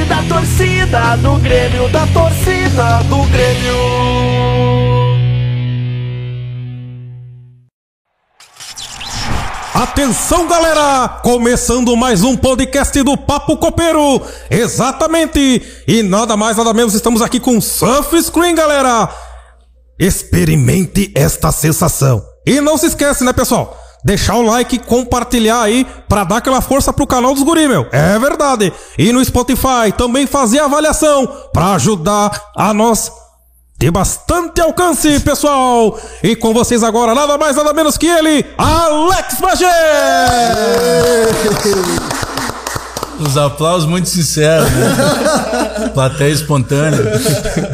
da torcida do Grêmio, da torcida do Grêmio. Atenção, galera! Começando mais um podcast do Papo Copeiro. Exatamente! E nada mais, nada menos, estamos aqui com Surf Screen, galera! Experimente esta sensação. E não se esquece, né, pessoal? Deixar o like, compartilhar aí pra dar aquela força pro canal dos guri, meu. É verdade. E no Spotify também fazer avaliação pra ajudar a nós ter bastante alcance, pessoal. E com vocês agora, nada mais, nada menos que ele, Alex Bagé! Os aplausos muito sinceros, né? Plateia espontânea.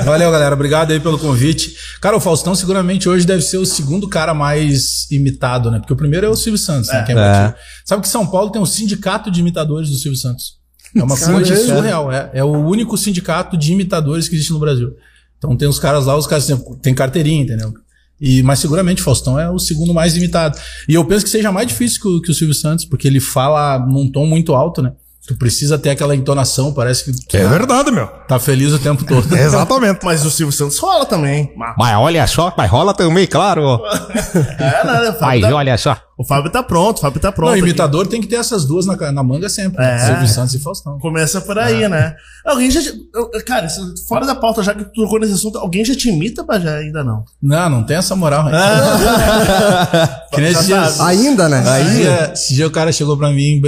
Valeu, galera. Obrigado aí pelo convite. Cara, o Faustão seguramente hoje deve ser o segundo cara mais imitado, né? Porque o primeiro é o Silvio Santos, né? Que é batido. Sabe que São Paulo tem um sindicato de imitadores do Silvio Santos. É uma coisa surreal. É, é o único sindicato de imitadores que existe no Brasil. Então tem os caras lá, os caras têm, carteirinha, entendeu? E, mas seguramente o Faustão é o segundo mais imitado. E eu penso que seja mais difícil que o, que o Silvio Santos, porque ele fala num tom muito alto, né? Tu precisa ter aquela entonação, parece que tu É verdade, meu. tá feliz o tempo todo. Exatamente. Mas o Silvio Santos rola também. Mas olha só, mas rola também, claro. É, né? O Fábio, tá, olha só. O Fábio tá pronto, o Fábio tá pronto. Não, aqui. imitador tem que ter essas duas na, na manga sempre. É. Silvio Santos e Faustão. Começa por aí, né? Alguém já. Cara, isso- fora da pauta, já que tu tocou nesse assunto, alguém já te imita, Bajé? Ainda não. Não, não tem essa moral. né? que nem Já. Ainda, né? Aí, esse dia o cara chegou pra mim,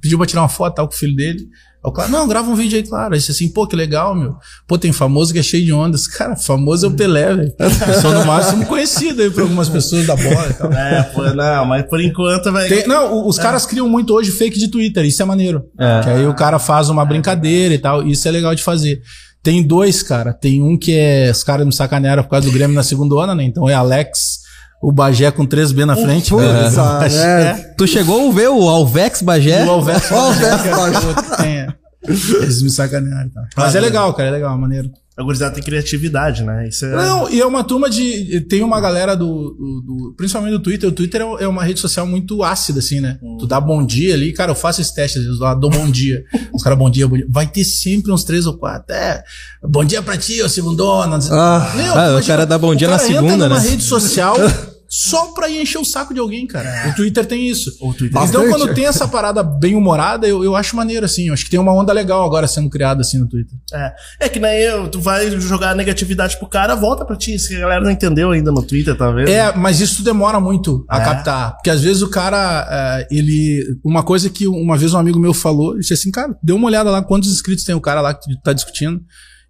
pediu pra tirar uma foto tal, com o filho dele. Aí o cara, não, grava um vídeo aí, claro. Aí disse assim, pô, que legal, meu. Pô, tem famoso que é cheio de ondas. Cara, famoso é o Pelé, velho. Sou no máximo conhecido aí por algumas pessoas da bola e tal. É, pô, não, mas por enquanto vai. Tem- não, os caras criam muito hoje fake de Twitter, isso é maneiro. Que aí o cara faz uma brincadeira e tal, isso é legal de fazer. Tem dois, cara. Tem um que é. Os caras me sacanearam por causa do Grêmio na segunda onda, né? Então é Alex, o Bagé com 3B na frente. Putz, né? ah, é. Tu chegou a ver o Alvex Bagé? O Alves. Ó, o Alvex Bagé. É. Eles me sacanearam. Tá? Mas é legal, cara, é legal, maneiro. A gurizada tem criatividade, né? Isso é. Não, e é uma turma de. Tem uma galera do. do- do- principalmente do Twitter. O Twitter é- é uma rede social muito ácida, assim, né? Tu dá bom dia ali, cara, eu faço esse teste às vezes lá, dou bom dia. Os caras, bom dia, bom dia. Vai ter sempre uns três ou quatro. É, bom dia pra ti, ô segundona. Ah, ah, o cara dá bom dia o na segunda, entra numa né? rede social só pra encher o saco de alguém, cara. O Twitter tem isso. O Twitter- Então, Bastante. quando tem essa parada bem humorada, eu, eu acho maneiro, assim. Eu acho que tem uma onda legal agora sendo criada, assim, no Twitter. É. é que nem eu, tu vai jogar negatividade pro cara, volta pra ti. Isso que a galera não entendeu ainda no Twitter, tá vendo? É, mas isso demora muito a É? captar. Porque às vezes o cara, é, ele. Uma coisa que uma vez um amigo meu falou, ele disse assim, cara, dê uma olhada lá quantos inscritos tem o cara lá que tá discutindo.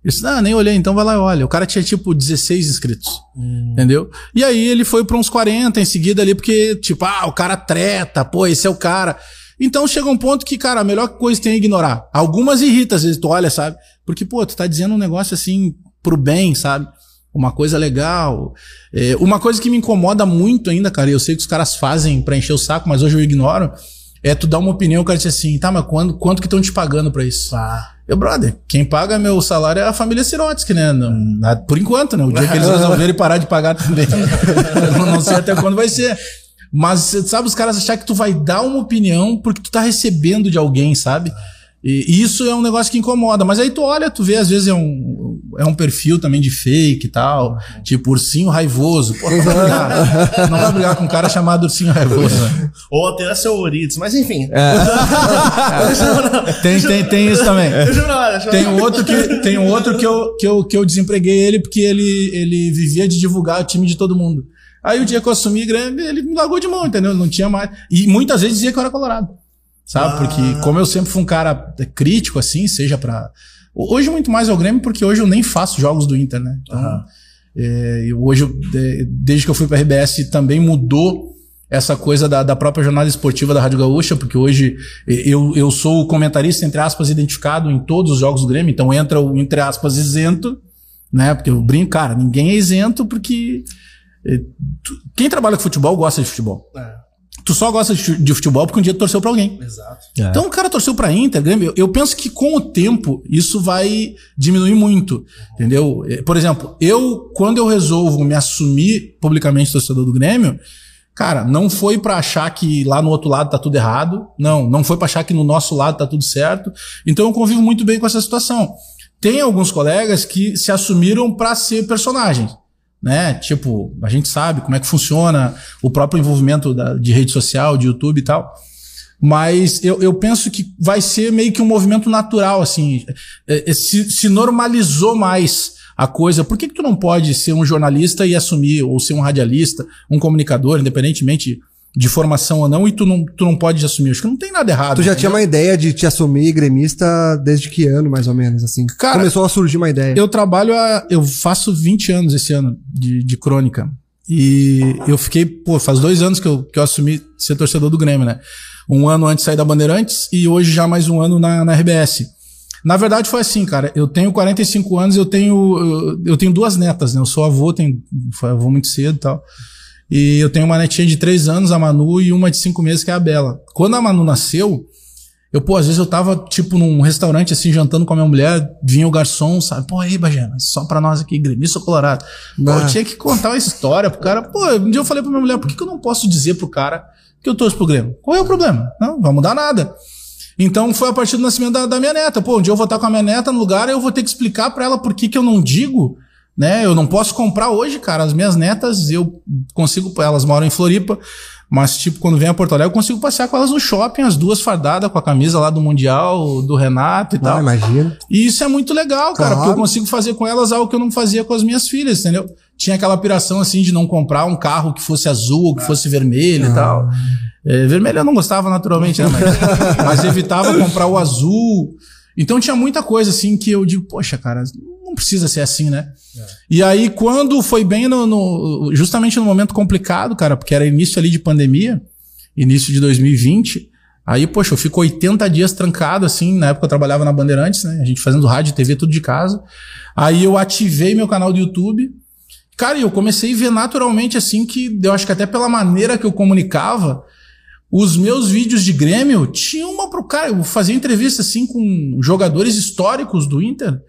Ele disse, ah, nem olhei, então vai lá e olha. O cara tinha tipo 16 inscritos. Entendeu? E aí ele foi pra uns 40 em seguida ali, porque, tipo, ah, o cara treta, pô, esse é o cara. Então chega um ponto que, cara, a melhor coisa tem é ignorar. Algumas irritam, às vezes tu olha, sabe? Porque, pô, tu tá dizendo um negócio assim pro bem, sabe? Uma coisa legal. É, uma coisa que me incomoda muito ainda, cara, e eu sei que os caras fazem pra encher o saco, mas hoje eu ignoro, é tu dar uma opinião, o cara diz assim, tá, mas quando, quanto que estão te pagando pra isso? Ah. Eu, brother, quem paga meu salário é a família Sirotsky, né? Não- na- por enquanto, né? O dia que eles resolverem parar de pagar também. eu não sei até quando vai ser. Mas, sabe, os caras achar que tu vai dar uma opinião porque tu tá recebendo de alguém, sabe? E isso é um negócio que incomoda. Mas aí tu olha, tu vê, às vezes é um, é um perfil também de fake e tal. Tipo, ursinho raivoso. Pô, não vai brigar, não vai brigar com um cara chamado ursinho raivoso, né? Ou até seu Orides, mas enfim. Tem, tem, tem isso também. Tem um outro que, tem um outro que, eu, que, eu, que eu desempreguei ele porque ele, ele vivia de divulgar o time de todo mundo. Aí o dia que eu assumi Grêmio, ele me largou de mão, entendeu? Não tinha mais. E muitas vezes dizia que eu era colorado. Sabe? Porque como eu sempre fui um cara crítico, assim, seja pra. Hoje muito mais é o Grêmio, porque hoje eu nem faço jogos do Inter, né? Então, é, eu hoje, eu- de- desde que eu fui pra RBS, também mudou essa coisa da, da própria jornada esportiva da Rádio Gaúcha, porque hoje eu, eu sou o comentarista, entre aspas, identificado em todos os jogos do Grêmio, então entra o, entre aspas, isento, né? Porque eu brinco, cara, ninguém é isento porque eh, quem trabalha com futebol gosta de futebol. É, Tu só gosta de fu- de futebol porque um dia tu torceu pra alguém. exato. Então o cara torceu pra Inter, Grêmio. Eu, penso que com o tempo isso vai diminuir muito, entendeu? Eh, Por exemplo, eu quando eu resolvo me assumir publicamente torcedor do Grêmio, Cara, não foi pra achar que lá no outro lado tá tudo errado. Não, não foi pra achar que no nosso lado tá tudo certo. Então eu convivo muito bem com essa situação. Tem alguns colegas que se assumiram pra ser personagens, né? Tipo, a gente sabe como é que funciona o próprio envolvimento da- de rede social, de YouTube e tal. Mas eu, eu penso que vai ser meio que um movimento natural, assim. É, é, se, se normalizou mais a coisa. Por que, que tu não pode ser um jornalista e assumir, ou ser um radialista, um comunicador, independentemente de formação ou não, e tu não, tu não pode assumir? Acho que não tem nada errado. Tu já entendeu? tinha uma ideia de te assumir gremista desde que ano, mais ou menos, assim? Cara, Começou a surgir uma ideia. Eu trabalho há. Eu faço 20 anos esse ano de, de crônica. E eu fiquei, pô, faz dois anos que eu, que eu assumi ser torcedor do Grêmio, né? Um ano antes de sair da Bandeirantes e hoje já mais um ano na, na RBS. Na verdade foi assim, cara. Eu tenho 45 anos, eu tenho, eu, eu tenho duas netas, né? Eu sou avô, tenho, avô muito cedo e tal. E eu tenho uma netinha de três anos, a Manu, e uma de cinco meses, que é a Bela. Quando a Manu nasceu, eu, pô, às vezes eu tava, tipo, num restaurante, assim, jantando com a minha mulher, vinha o garçom, sabe? Pô, aí, Bajana, só pra nós aqui, gremista ou colorado. Pô, eu tinha que contar uma história pro cara. Pô, um dia eu falei pra minha mulher, por que, que eu não posso dizer pro cara que eu torço pro Grêmio? Qual é o problema? Não, vai mudar nada. Então foi a partir do nascimento da, da minha neta. Pô, um dia eu vou estar com a minha neta no lugar, eu vou ter que explicar pra ela por que, que eu não digo, né? Eu não posso comprar hoje, cara. As minhas netas, eu consigo, elas moram em Floripa, mas tipo, quando vem a Porto Alegre, eu consigo passear com elas no shopping, as duas fardadas com a camisa lá do Mundial, do Renato e tal. Ah, imagina. E isso é muito legal, cara, Claro. porque eu consigo fazer com elas algo que eu não fazia com as minhas filhas, entendeu? Tinha aquela piração assim de não comprar um carro que fosse azul ou que fosse vermelho e tal. É, vermelho eu não gostava naturalmente, né? Mas, mas evitava comprar o azul. Então tinha muita coisa assim que eu digo, poxa, cara, não precisa ser assim, né? E aí, quando foi bem no, no- justamente no momento complicado, cara, porque era início ali de pandemia, início de 2020, aí, poxa, eu fico 80 dias trancado, assim, na época eu trabalhava na Bandeirantes, né? A gente fazendo rádio TV tudo de casa. Aí eu ativei meu canal do YouTube. Cara, e eu comecei a ver naturalmente, assim, que eu acho que até pela maneira que eu comunicava, os meus vídeos de Grêmio tinham uma pro cara. Eu fazia entrevista assim com jogadores históricos do Inter.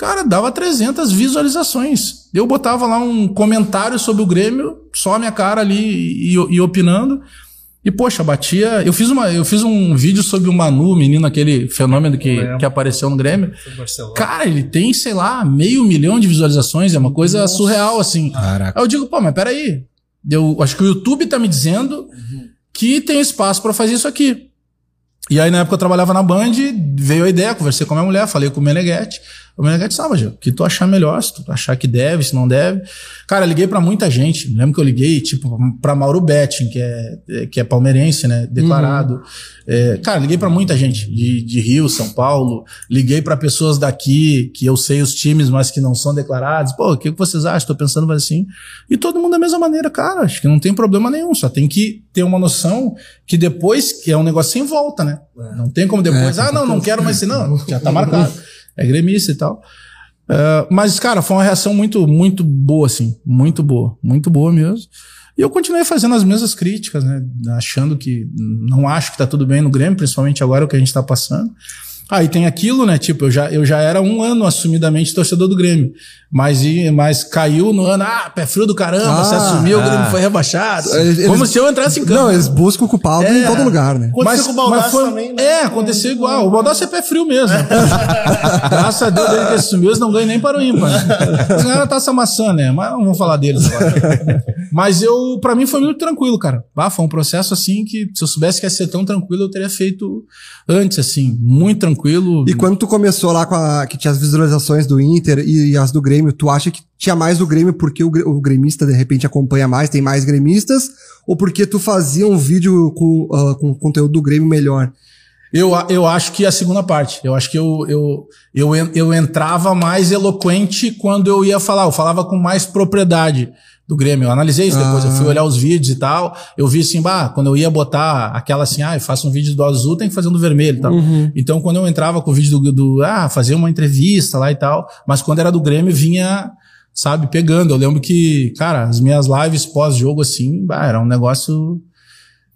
Cara, dava 300 visualizações. Eu botava lá um comentário sobre o Grêmio, só a minha cara ali e, e opinando. E, poxa, batia. Eu fiz, uma, eu fiz um vídeo sobre o Manu, o menino, aquele fenômeno que, que apareceu no Grêmio. Cara, ele tem, sei lá, meio milhão de visualizações. É uma coisa surreal, assim. Caraca. Aí eu digo, pô, mas peraí. Eu acho que o YouTube tá me dizendo que tem espaço pra fazer isso aqui. E aí, na época, eu trabalhava na Band, veio a ideia, conversei com a minha mulher, falei com o Meneghetti. O sabe, Gil, o que tu achar melhor, se tu achar que deve, se não deve. Cara, liguei pra muita gente. Lembro que eu liguei, tipo, pra Mauro Betting, que é, que é palmeirense, né? Declarado. É, cara, liguei pra muita gente, de, de Rio, São Paulo. Liguei pra pessoas daqui, que eu sei os times, mas que não são declarados. Pô, o que vocês acham? Tô pensando assim. E todo mundo da mesma maneira, cara. Acho que não tem problema nenhum. Só tem que ter uma noção que depois, que é um negócio sem volta, né? Não tem como depois, ah, não, não quero mais ser, não. Já tá marcado. É gremista e tal. É, mas, cara, foi uma reação muito, muito boa, assim. Muito boa. Muito boa mesmo. E eu continuei fazendo as mesmas críticas, né? Achando que não acho que tá tudo bem no Grêmio, principalmente agora o que a gente tá passando. Aí tem aquilo, né? Tipo, eu já, eu já era um ano assumidamente torcedor do Grêmio. Mas, e- mas caiu no ano, ah, pé frio do caramba, Ah, você assumiu, o Grêmio foi rebaixado. Eles- Como se eu entrasse em campo. Não, eles buscam o culpado em É. todo lugar, né? Aconteceu com o Baldassi também, né? É, aconteceu igual. O Baldassi é pé frio mesmo. Graças a Deus, desde que assumiu, eles não ganham nem para o ímpar. Né? Eles ganharam a taça maçã, né? Mas não vamos falar deles agora. Mas eu, pra mim, foi muito tranquilo, cara. Ah, foi um processo assim que, se eu soubesse que ia ser tão tranquilo, eu teria feito antes, assim. Muito tranquilo. E quando tu começou lá com a, que tinha as visualizações do Inter e, as do Grêmio, tu acha que tinha mais do Grêmio porque o, o gremista de repente acompanha mais, tem mais gremistas? Ou porque tu fazia um vídeo com, ah, com conteúdo do Grêmio melhor? Eu, eu acho que a segunda parte. Eu acho que eu, eu, eu, eu entrava mais eloquente quando eu ia falar. Eu falava com mais propriedade do Grêmio. Eu analisei isso depois. Eu fui olhar os vídeos e tal. Eu vi assim, bah, quando eu ia botar aquela assim, ah, eu faço um vídeo do azul, tem que fazer um do vermelho e tal. Então, quando eu entrava com o vídeo do, do, ah, fazer uma entrevista lá e tal. Mas quando era do Grêmio, vinha, sabe, pegando. Eu lembro que, cara, as minhas lives pós-jogo assim, bah, era um negócio.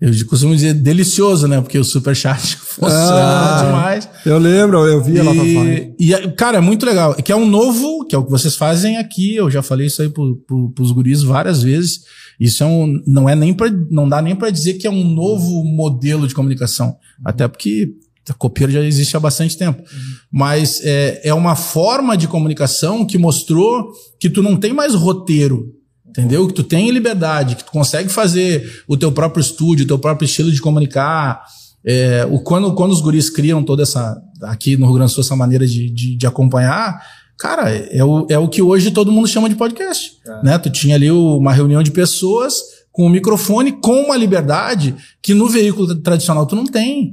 Eu costumo dizer delicioso, né? Porque o superchat funciona Ah. demais. Eu lembro, eu via lá pra fora. E, e, é- cara, é muito legal. Que é um novo, que é o que vocês fazem aqui. Eu já falei isso aí pro, pro, pros guris várias vezes. Isso é um, não é nem pra, não dá nem para dizer que é um novo modelo de comunicação, até porque a copeira já existe há bastante tempo. Mas é, é uma forma de comunicação que mostrou que tu não tem mais roteiro. Entendeu? Que tu tem liberdade, que tu consegue fazer o teu próprio estúdio, o teu próprio estilo de comunicar. É, o, quando, quando os guris criam toda essa, aqui no Rio Grande do Sul, essa maneira de, de, de acompanhar, cara, é o, é o que hoje todo mundo chama de podcast. Né? Tu tinha ali o- uma reunião de pessoas com um microfone, com uma liberdade que no veículo tradicional tu não tem.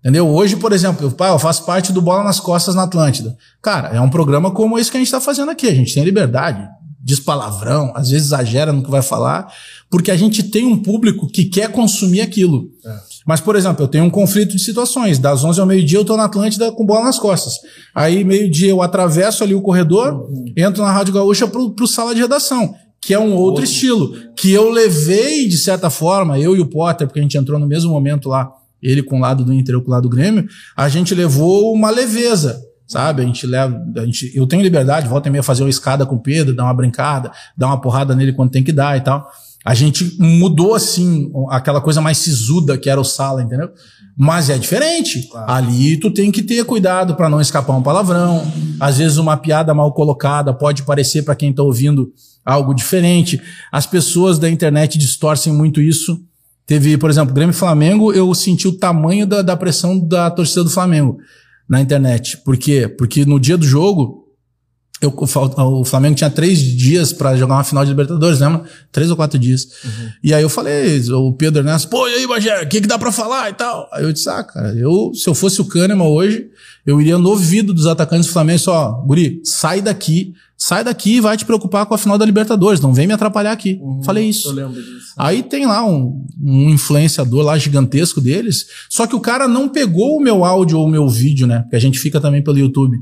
Entendeu? Hoje, por exemplo, eu, eu faço parte do Bola nas Costas na Atlântida. Cara, é um programa como esse que a gente tá fazendo aqui. A gente tem liberdade, diz palavrão, às vezes exagera no que vai falar, porque a gente tem um público que quer consumir aquilo. Mas, por exemplo, eu tenho um conflito de situações. Das 11 ao meio-dia eu tô na Atlântida com bola nas costas. Aí, meio-dia, eu atravesso ali o corredor, entro na Rádio Gaúcha pro, pro sala de redação, que é um outro estilo. Que eu levei, de certa forma, eu e o Potter, porque a gente entrou no mesmo momento lá, ele com o lado do Inter, eu com o lado do Grêmio, a gente levou uma leveza. Sabe? A gente leva. A gente, eu tenho liberdade, volta e meia fazer uma escada com o Pedro, dar uma brincada, dar uma porrada nele quando tem que dar e tal. A gente mudou, assim, aquela coisa mais sisuda que era o sala, entendeu? Mas é diferente. Ali tu tem que ter cuidado pra não escapar um palavrão. Às vezes uma piada mal colocada pode parecer pra quem tá ouvindo algo diferente. As pessoas da internet distorcem muito isso. Teve, por exemplo, Grêmio Flamengo, eu senti o tamanho da, da pressão da torcida do Flamengo na internet. Por quê? Porque no dia do jogo, eu, o Flamengo tinha três dias pra jogar uma final de Libertadores, lembra? Três ou quatro dias. E aí eu falei, o Pedro Ernesto, pô, e aí, Bagé, o que, que dá pra falar e tal? Aí eu disse, ah, cara, eu, se eu fosse o Kahneman hoje, eu iria no ouvido dos atacantes do Flamengo e só, ó, Guri, sai daqui, sai daqui e vai te preocupar com a final da Libertadores, não vem me atrapalhar aqui. Falei isso. Eu lembro disso. Aí tem lá um, um influenciador lá gigantesco deles, só que o cara não pegou o meu áudio ou o meu vídeo, né? Porque a gente fica também pelo YouTube.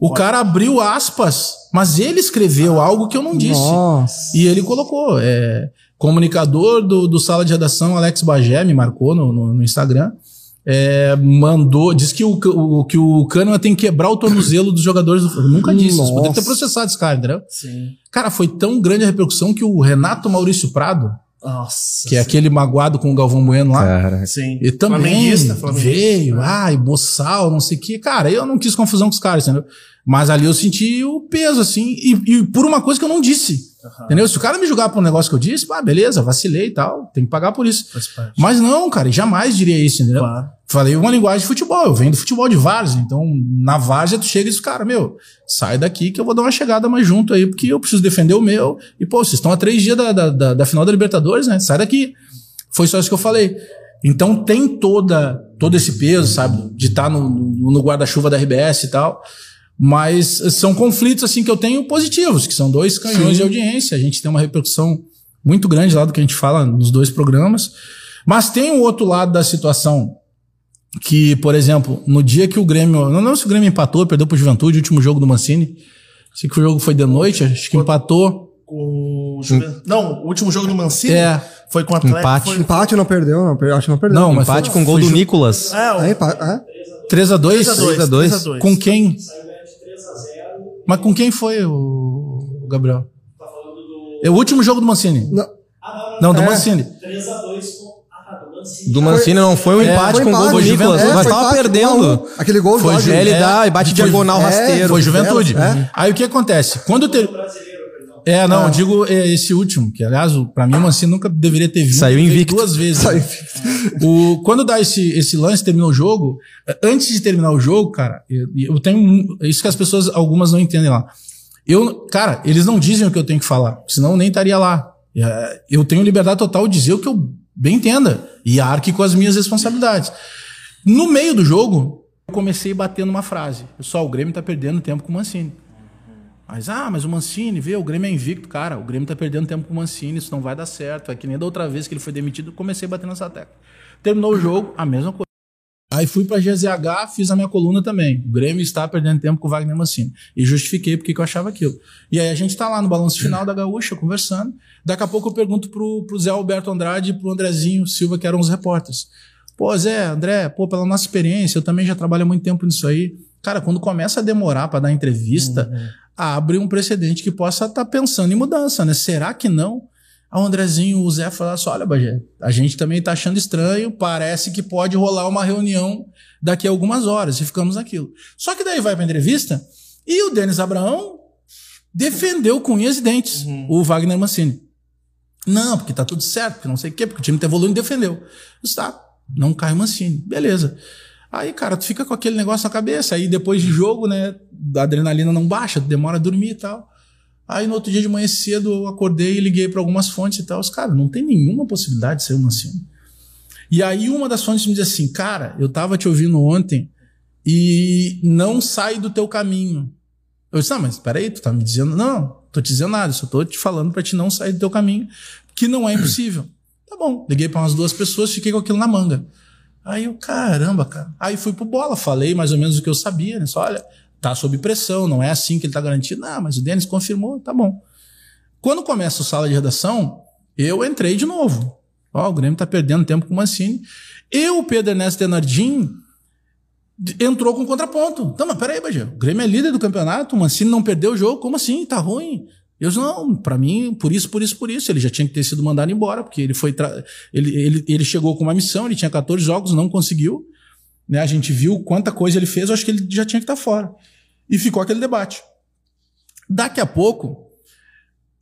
O cara abriu aspas, mas ele escreveu algo que eu não disse. Nossa. E ele colocou, é, comunicador do, do Sala de Redação, Alex Bagé, me marcou no, no, no Instagram, é, mandou, disse que o, o, que o Kahneman tem que quebrar o tornozelo dos jogadores do Eu nunca disse, isso Nossa. poderia ter processado esse cara, entendeu? Sim. Cara, foi tão grande a repercussão que o Renato Maurício Prado, Nossa. que é aquele magoado com o Galvão Bueno lá, Cara, Sim. e também Flamenguista, flamenguista. veio, ai, boçal, não sei o que. Cara, eu não quis confusão com os caras, entendeu? Mas ali eu senti o peso, assim, e, e por uma coisa que eu não disse. Entendeu? Se o cara me julgar por um negócio que eu disse, ah, beleza, vacilei e tal, tem que pagar por isso. Mas não, cara, jamais diria isso, entendeu? Claro. Falei uma linguagem de futebol, eu venho do futebol de várzea, então na várzea tu chega e diz, cara, meu, sai daqui que eu vou dar uma chegada mais junto aí, porque eu preciso defender o meu. E, pô, vocês estão a três dias da, da, da, da final da Libertadores, né? Sai daqui. Foi só isso que eu falei. Então tem toda, todo esse peso, sabe? De estar no, no, no guarda-chuva da RBS e tal. Mas são conflitos, assim, que eu tenho positivos, que são dois canhões de audiência. A gente tem uma repercussão muito grande lá do que a gente fala nos dois programas. Mas tem o outro lado da situação que, por exemplo, no dia que o Grêmio. Não lembro se o Grêmio empatou, perdeu pro Juventude, o último jogo do Mancini. Sei que o jogo foi de noite, acho que empatou. Com o Não, o último jogo do Mancini É. foi com o Atlético. Empate. Foi... Empate não perdeu, não. Acho que não perdeu. Não, mas empate foi- com gol foi do Nicolas. É, o É, empa- é? 3x2? 3x2. 3x2. Com quem? Mas com quem foi o o Gabriel? É o último jogo do Mancini. Não. Não, do É. Mancini. Do Mancini não foi um empate Foi com gol do Nicolas. é, Nós tava perdendo. um. Aquele gol Foi do Jorge. Ele É, dá e bate foi- diagonal é, rasteiro. Foi Juventude. É. Aí o que acontece? Quando ter... É, não, eu digo é, esse último, que aliás, pra mim o Mancini nunca deveria ter vindo. Saiu invicto. Duas vezes. Saiu O, quando dá esse, esse lance, terminou o jogo, eh, antes de terminar o jogo, cara, eu, eu tenho isso que as pessoas, algumas não entendem lá. Eu, cara, eles não dizem o que eu tenho que falar, senão eu nem estaria lá. Eh, Eu tenho liberdade total de dizer o que eu bem entenda e arque com as minhas responsabilidades. No meio do jogo, eu comecei batendo uma frase. Pessoal, o Grêmio tá perdendo tempo com o Mancini. Mas, ah, mas o Mancini, vê, o Grêmio é invicto. Cara, o Grêmio tá perdendo tempo com o Mancini, isso não vai dar certo. É que nem da outra vez que ele foi demitido, comecei a bater nessa tecla. Terminou o jogo, a mesma coisa. Aí fui pra GZH, fiz a minha coluna também. O Grêmio está perdendo tempo com o Wagner Mancini. E justifiquei porque que eu achava aquilo. E aí a gente tá lá no balanço final da Gaúcha, conversando. Daqui a pouco eu pergunto pro, pro Zé Alberto Andrade e pro Andrezinho Silva, que eram os repórteres. Pô, Zé, André, pô, pela nossa experiência, eu também já trabalho há muito tempo nisso aí. Cara, quando começa a demorar para dar entrevista, abre um precedente que possa estar pensando em mudança, né? Será que não? Aí o Andrezinho, o Zé falaram assim: olha, Bagé, a gente também tá achando estranho, parece que pode rolar uma reunião daqui a algumas horas, e ficamos naquilo. Só que daí vai pra entrevista e o Denis Abraão defendeu com unhas e dentes o Wagner Mancini. Não, porque tá tudo certo, porque não sei o quê, porque o time tá evoluindo e defendeu. Eu disse, tá, não cai o Mancini. Beleza. Aí, cara, tu fica com aquele negócio na cabeça. Aí depois de jogo, né, a adrenalina não baixa, demora a dormir e tal. Aí no outro dia de manhã cedo eu acordei e liguei para algumas fontes e tal. Os caras, não tem nenhuma possibilidade de ser o Mancini. E aí uma das fontes me diz assim, cara, eu tava te ouvindo ontem e não sai do teu caminho. Eu disse, ah, mas peraí, tu tá me dizendo, não, tô te dizendo nada, só tô te falando para te não sair do teu caminho, que não é impossível. tá bom, liguei para umas duas pessoas, fiquei com aquilo na manga. Aí eu, caramba, cara. Aí fui pro bola, falei mais ou menos o que eu sabia, né? Só, olha, tá sob pressão, não é assim que ele tá garantido. Não, mas o Denis confirmou, tá bom. Quando começa o sala de redação, eu entrei de novo. Ó, o Grêmio tá perdendo tempo com o Mancini. E o Pedro Ernesto Denardim entrou com contraponto. Então, mas peraí, Bagé, o Grêmio é líder do campeonato, o Mancini não perdeu o jogo, como assim? Tá ruim. Eu disse, não, pra mim, por isso, por isso, por isso. Ele já tinha que ter sido mandado embora, porque ele foi. Ele, ele, ele chegou com uma missão, ele tinha 14 jogos, não conseguiu. Né? A gente viu quanta coisa ele fez, eu acho que ele já tinha que estar fora. E ficou aquele debate. Daqui a pouco,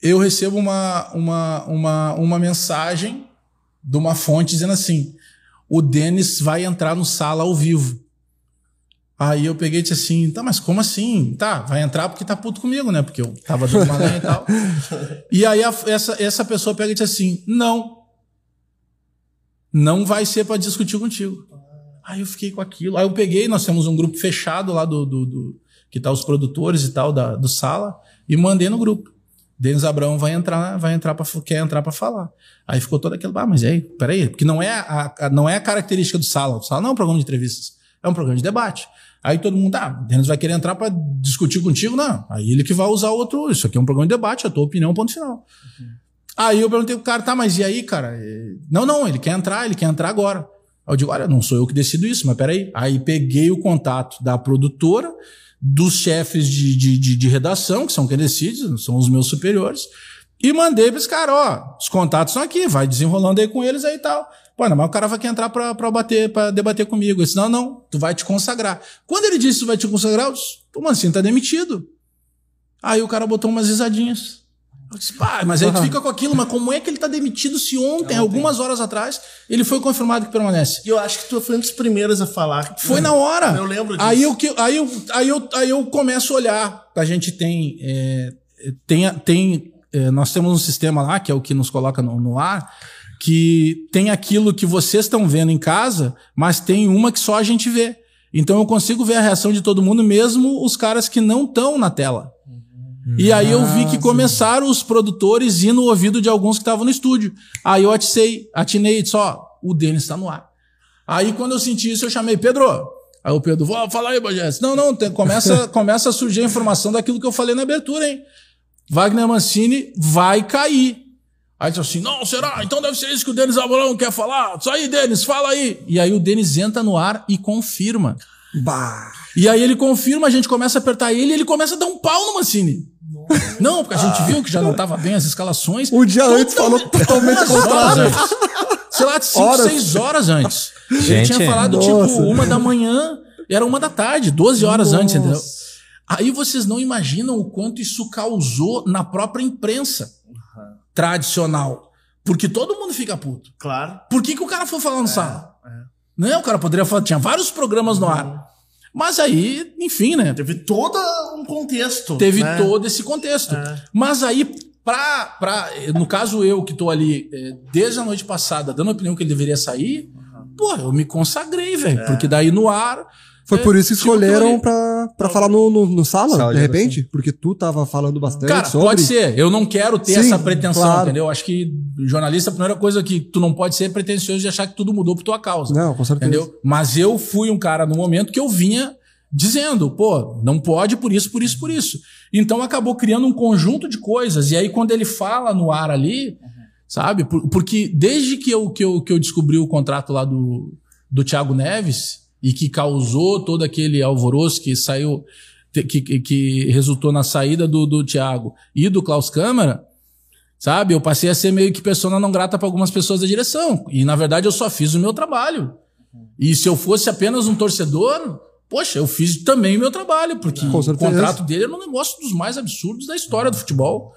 eu recebo uma, uma, uma, uma mensagem de uma fonte dizendo assim: o Denis vai entrar no sala ao vivo. Aí eu peguei e disse assim, tá, mas como assim? Tá, vai entrar porque tá puto comigo, né? Porque eu tava dando lenha e tal. E aí a, essa, essa pessoa pega e disse assim, não. Não vai ser para discutir contigo. Aí eu fiquei com aquilo. Aí eu peguei, nós temos um grupo fechado lá do, do, do que tá os produtores e tal da, do sala, e mandei no grupo. Denis Abraão vai entrar, vai entrar para quer entrar para falar. Aí ficou todo aquele, ah, mas aí, peraí, porque não é a, a, não é a característica do sala. O sala não é um programa de entrevistas, é um programa de debate. Aí todo mundo, ah, o Denis vai querer entrar para discutir contigo? Não. Aí ele que vai usar outro. Isso aqui é um programa de debate, a tua opinião, ponto final. Uhum. Aí eu perguntei pro cara, tá, mas e aí, cara? Não, não, ele quer entrar, ele quer entrar agora. Aí eu digo, olha, não sou eu que decido isso, mas peraí. Aí peguei o contato da produtora, dos chefes de, de, de, de redação, que são quem decide, são os meus superiores, e mandei para esse cara, ó, os contatos estão aqui, vai desenrolando aí com eles aí e tal. Pô, não, mas o cara vai querer entrar pra, pra, bater, pra debater comigo. Eu disse, não, não, tu vai te consagrar. Quando ele disse que tu vai te consagrar, eu disse, pô, assim, tá demitido. Aí o cara botou umas risadinhas. Eu disse, pá, mas aí tu fica com aquilo, mas como é que ele tá demitido se ontem, algumas horas atrás, ele foi confirmado que permanece? E eu acho que tu foi um dos primeiros a falar. Foi na hora. Eu lembro disso. Aí eu, aí eu, aí eu, aí eu começo a olhar. A gente tem, é, tem, tem é, nós temos um sistema lá, que é o que nos coloca no, no ar, que tem aquilo que vocês estão vendo em casa, mas tem uma que só a gente vê. Então eu consigo ver a reação de todo mundo, mesmo os caras que não estão na tela. E aí eu vi que começaram os produtores ir no ouvido de alguns que estavam no estúdio. Aí eu aticei, atinei e disse, ó, o Denis está no ar. Aí quando eu senti isso, eu chamei Pedro. Aí o Pedro, vou falar aí, Bagés. Não, não, tem, começa, começa a surgir a informação daquilo que eu falei na abertura, hein? Wagner Mancini vai cair. Aí disse assim: não, será? Então deve ser isso que o Denis Abrão quer falar. Isso aí, Denis, fala aí. E aí o Denis entra no ar e confirma. Bah. E aí ele confirma, a gente começa a apertar ele e ele começa a dar um pau no Mancini. Não, porque a gente viu que já não estava bem as escalações. Um dia antes falou totalmente contrário. Sei lá, 5, 6 horas antes. Gente, ele tinha falado nossa. tipo uma da manhã, era uma da tarde, 12 horas antes, entendeu? Aí vocês não imaginam o quanto isso causou na própria imprensa tradicional. Porque todo mundo fica puto. Claro. Por que, que o cara foi falar no sala? Né? O cara poderia falar, tinha vários programas no ar. Mas aí, enfim, né? Teve todo um contexto. Teve né? todo esse contexto. Mas aí, pra, pra, no caso eu que tô ali eh, desde a noite passada dando a opinião que ele deveria sair, pô, eu me consagrei, velho. Porque daí no ar. Foi é, por isso que tipo, escolheram ali. pra, pra falar no, no, no sala, Sala de repente? Porque tu tava falando bastante Cara, sobre. pode ser. Eu não quero ter Sim, essa pretensão, claro. entendeu? Acho que jornalista, a primeira coisa que tu não pode ser é pretensioso de achar que tudo mudou por tua causa. Não, com certeza. Entendeu? Mas eu fui um cara no momento que eu vinha dizendo, pô, não pode por isso, por isso, por isso. Então acabou criando um conjunto de coisas. E aí quando ele fala no ar ali, sabe? Por- porque desde que eu, que, eu, que eu descobri o contrato lá do, do Thiago Neves e que causou todo aquele alvoroço que saiu, que, que, que resultou na saída do, do Thiago e do Klaus Câmara, Sabe? Eu passei a ser meio que persona não grata para algumas pessoas da direção. E na verdade eu só fiz o meu trabalho. E se eu fosse apenas um torcedor, poxa, eu fiz também o meu trabalho, porque o contrato dele era um negócio dos mais absurdos da história do futebol.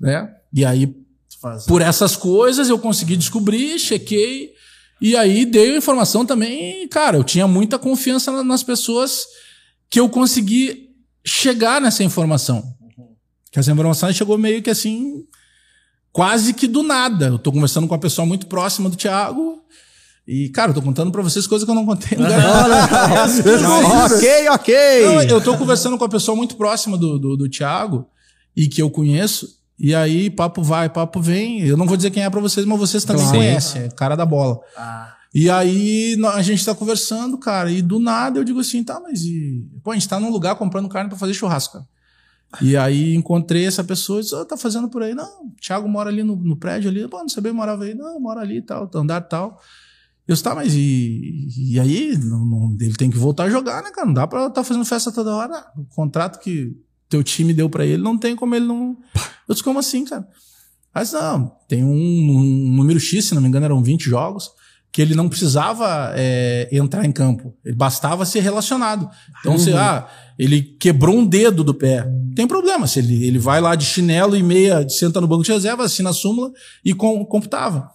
Né? E aí, Faz- por essas coisas, eu consegui descobrir, chequei. E aí dei a informação também. Cara, eu tinha muita confiança na- nas pessoas que eu consegui chegar nessa informação. Que essa informação chegou meio que assim, quase que do nada. Eu tô conversando com uma pessoa muito próxima do Thiago. E, cara, eu tô contando pra vocês coisas que eu não contei no ok, ok. não, eu tô conversando com uma pessoa muito próxima do, do, do Thiago e que eu conheço. E aí, papo vai, papo vem. Eu não vou dizer quem é pra vocês, mas vocês também Claro. conhecem. É cara da bola. Ah, E aí, a gente tá conversando, cara. E do nada eu digo assim, tá, mas e. Pô, a gente tá num lugar comprando carne pra fazer churrasco, cara. E aí encontrei essa pessoa e disse, "Ô, tá fazendo por aí? Não, o Thiago mora ali no, no prédio ali. Pô, não sabia morava aí. Não, mora ali e tal, andar e tal. Eu disse, tá, mas e, e aí? Não, não- ele tem que voltar a jogar, né, cara? Não dá pra estar fazendo festa toda hora. O contrato que teu time deu pra ele, não tem como ele não. Eu disse, como assim, cara? Mas não, tem um, um número X, se não me engano, eram 20 jogos, que ele não precisava é, entrar em campo. Ele bastava ser relacionado. Então, se ah, ele quebrou um dedo do pé, não tem problema. Se ele, ele vai lá de chinelo e meia, senta no banco de reserva, assina a súmula e com, computava.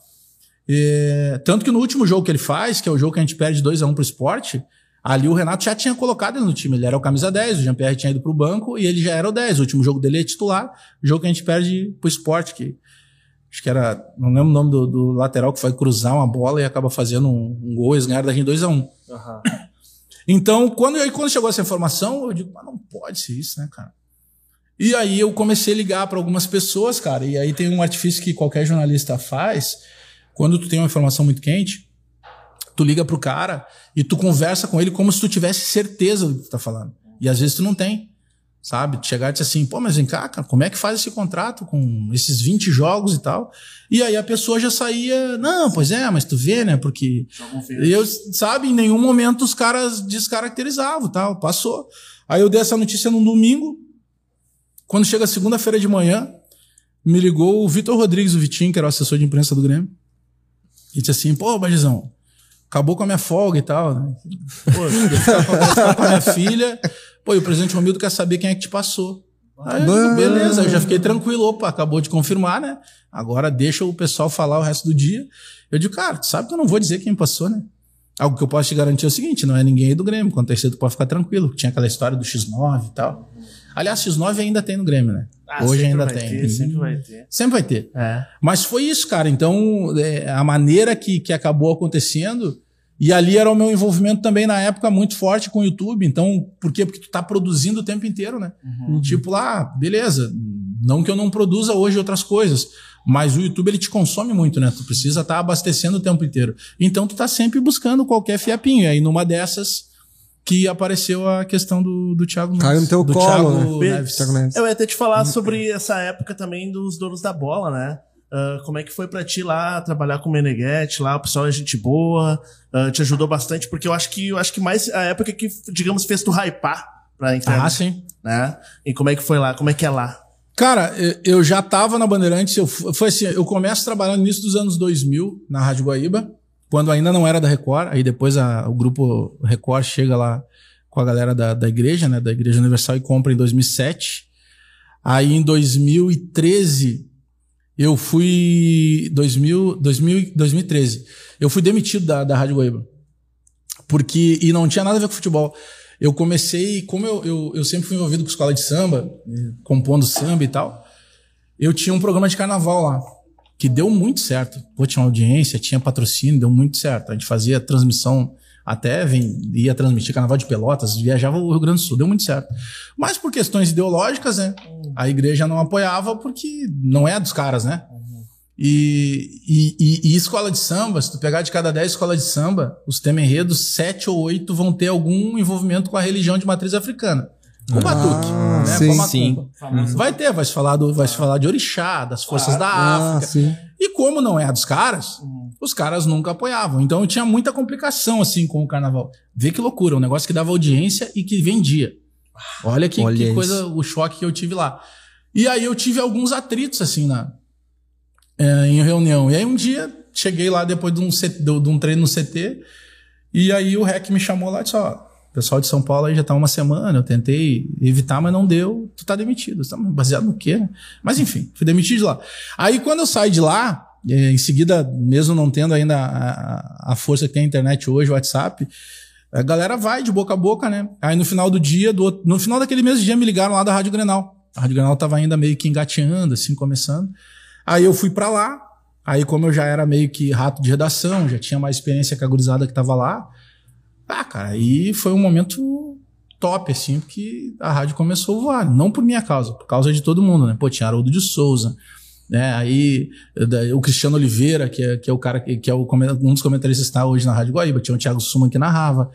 É, tanto que no último jogo que ele faz, que é o jogo que a gente perde 2x1 pro esporte, ali o Renato já tinha colocado ele no time. Ele era o camisa 10, o Jean-Pierre tinha ido pro banco e ele já era o 10. O último jogo dele é titular, o jogo que a gente perde pro esporte, que acho que era, não lembro o nome do, do lateral que foi cruzar uma bola e acaba fazendo um, um gol, eles ganharam da gente 2x1. aham. Então, quando, aí, quando chegou essa informação, eu digo, mas não pode ser isso, né, cara? E aí eu comecei a ligar para algumas pessoas, cara, e aí tem um artifício que qualquer jornalista faz, quando tu tem uma informação muito quente, tu liga pro cara e tu conversa com ele como se tu tivesse certeza do que tu tá falando. E às vezes tu não tem, sabe? Chegar e dizer assim, pô, mas vem cá, cara, como é que faz esse contrato com esses 20 jogos e tal? E aí a pessoa já saía, não, pois é, mas tu vê, né, porque eu, sabe, em nenhum momento os caras descaracterizavam, tal, passou. Aí eu dei essa notícia num domingo. Quando chega segunda-feira de manhã, me ligou o Vitor Rodrigues, o Vitinho, que era o assessor de imprensa do Grêmio. E disse assim: pô, Bagizão, acabou com a minha folga e tal. Né? Pô, eu ficar com, a minha filha. Pô, e o presidente Romildo quer saber quem é que te passou. Aí eu beleza, eu já fiquei tranquilo. Opa, acabou de confirmar, né? Agora deixa o pessoal falar o resto do dia. Eu digo, cara, tu sabe que eu não vou dizer quem passou, né? Algo que eu posso te garantir é o seguinte: não é ninguém aí do Grêmio. Quando terceiro, tu pode ficar tranquilo. Tinha aquela história do X9 e tal. Aliás, X9 ainda tem no Grêmio, né? Ah, Hoje ainda tem. ter, sempre vai ter. Sempre vai ter. É. Mas foi isso, cara. Então, é, a maneira que, que acabou acontecendo. E ali era o meu envolvimento também na época muito forte com o YouTube. Então, por quê? Porque tu tá produzindo o tempo inteiro, né? Tipo lá, beleza. Não que eu não produza hoje outras coisas, mas o YouTube ele te consome muito, né? Tu precisa estar abastecendo o tempo inteiro. Então tu tá sempre buscando qualquer fiapinho. E aí numa dessas que apareceu a questão do, do Thiago Nunes. Caiu no teu do colo, Thiago né? Neves. Thiago Neves. Eu ia até te falar sobre essa época também dos donos da bola, né? Ah, como é que foi pra ti lá trabalhar com o Meneghetti lá, o pessoal é gente boa, ah, te ajudou bastante, porque eu acho que eu acho que mais a época que, digamos, fez tu hypar pra entrar, Ah, sim. né? E como é que foi lá? Como é que é lá? Cara, eu- já tava na Bandeirantes, eu, foi assim, eu começo trabalhando no início dos anos 2000, na Rádio Guaíba, quando ainda não era da Record, aí depois a- o grupo Record chega lá com a galera da, da igreja, né, da Igreja Universal e compra em 2007. Aí em 2013, eu fui, 2000, 2000, 2013, eu fui demitido da, da Rádio Guaíba. Porque, e não tinha nada a ver com futebol. Eu comecei, como eu, eu, eu sempre fui envolvido com escola de samba, compondo samba e tal, eu tinha um programa de carnaval lá, que deu muito certo. Pô, tinha audiência, tinha patrocínio, deu muito certo. A gente fazia transmissão, até vem, ia transmitir carnaval de Pelotas, viajava o Rio Grande do Sul, deu muito certo. Mas por questões ideológicas, né? A igreja não apoiava porque não é dos caras, né? E, e, e- escola de samba, se tu pegar de cada 10 escolas de samba, os tema enredos, 7 ou 8 vão ter algum envolvimento com a religião de matriz africana. Com batuque, Ah, né? sim. com a Sim. macumba. Vai ter, vai se falar, do, vai se falar de orixá, das forças da Ah, África. sim. E como não é dos caras, os caras nunca apoiavam. Então eu tinha muita complicação assim com o carnaval. Vê que loucura, um negócio que dava audiência e que vendia. Olha que, Olha que coisa, o choque que eu tive lá. E aí eu tive alguns atritos assim na, é, em reunião. E aí um dia, cheguei lá depois de um, CT, de, um treino no CT, e aí o REC me chamou lá e disse, ó, pessoal de São Paulo aí já tá uma semana, eu tentei evitar, mas não deu, tu tá demitido. Tá baseado no quê, né? Mas enfim, fui demitido de lá. Aí quando eu saí de lá, é, em seguida, mesmo não tendo ainda a, a força que tem a internet hoje, o WhatsApp, a galera vai de boca a boca, né? Aí no final do dia, do, no final daquele mesmo dia, me ligaram lá da Rádio Grenal. A Rádio Grenal tava ainda meio que engateando, assim, começando. Aí eu fui para lá, aí como eu já era meio que rato de redação, já tinha mais experiência que a gurizada que tava lá, ah, cara, aí foi um momento top, assim, porque a rádio começou a voar. Não por minha causa, por causa de todo mundo, né? Pô, tinha Haroldo de Souza, né? Aí o Cristiano Oliveira, que é, que é o cara que, que é o, um dos comentaristas que está hoje na Rádio Guaíba, tinha o Thiago Suman que narrava.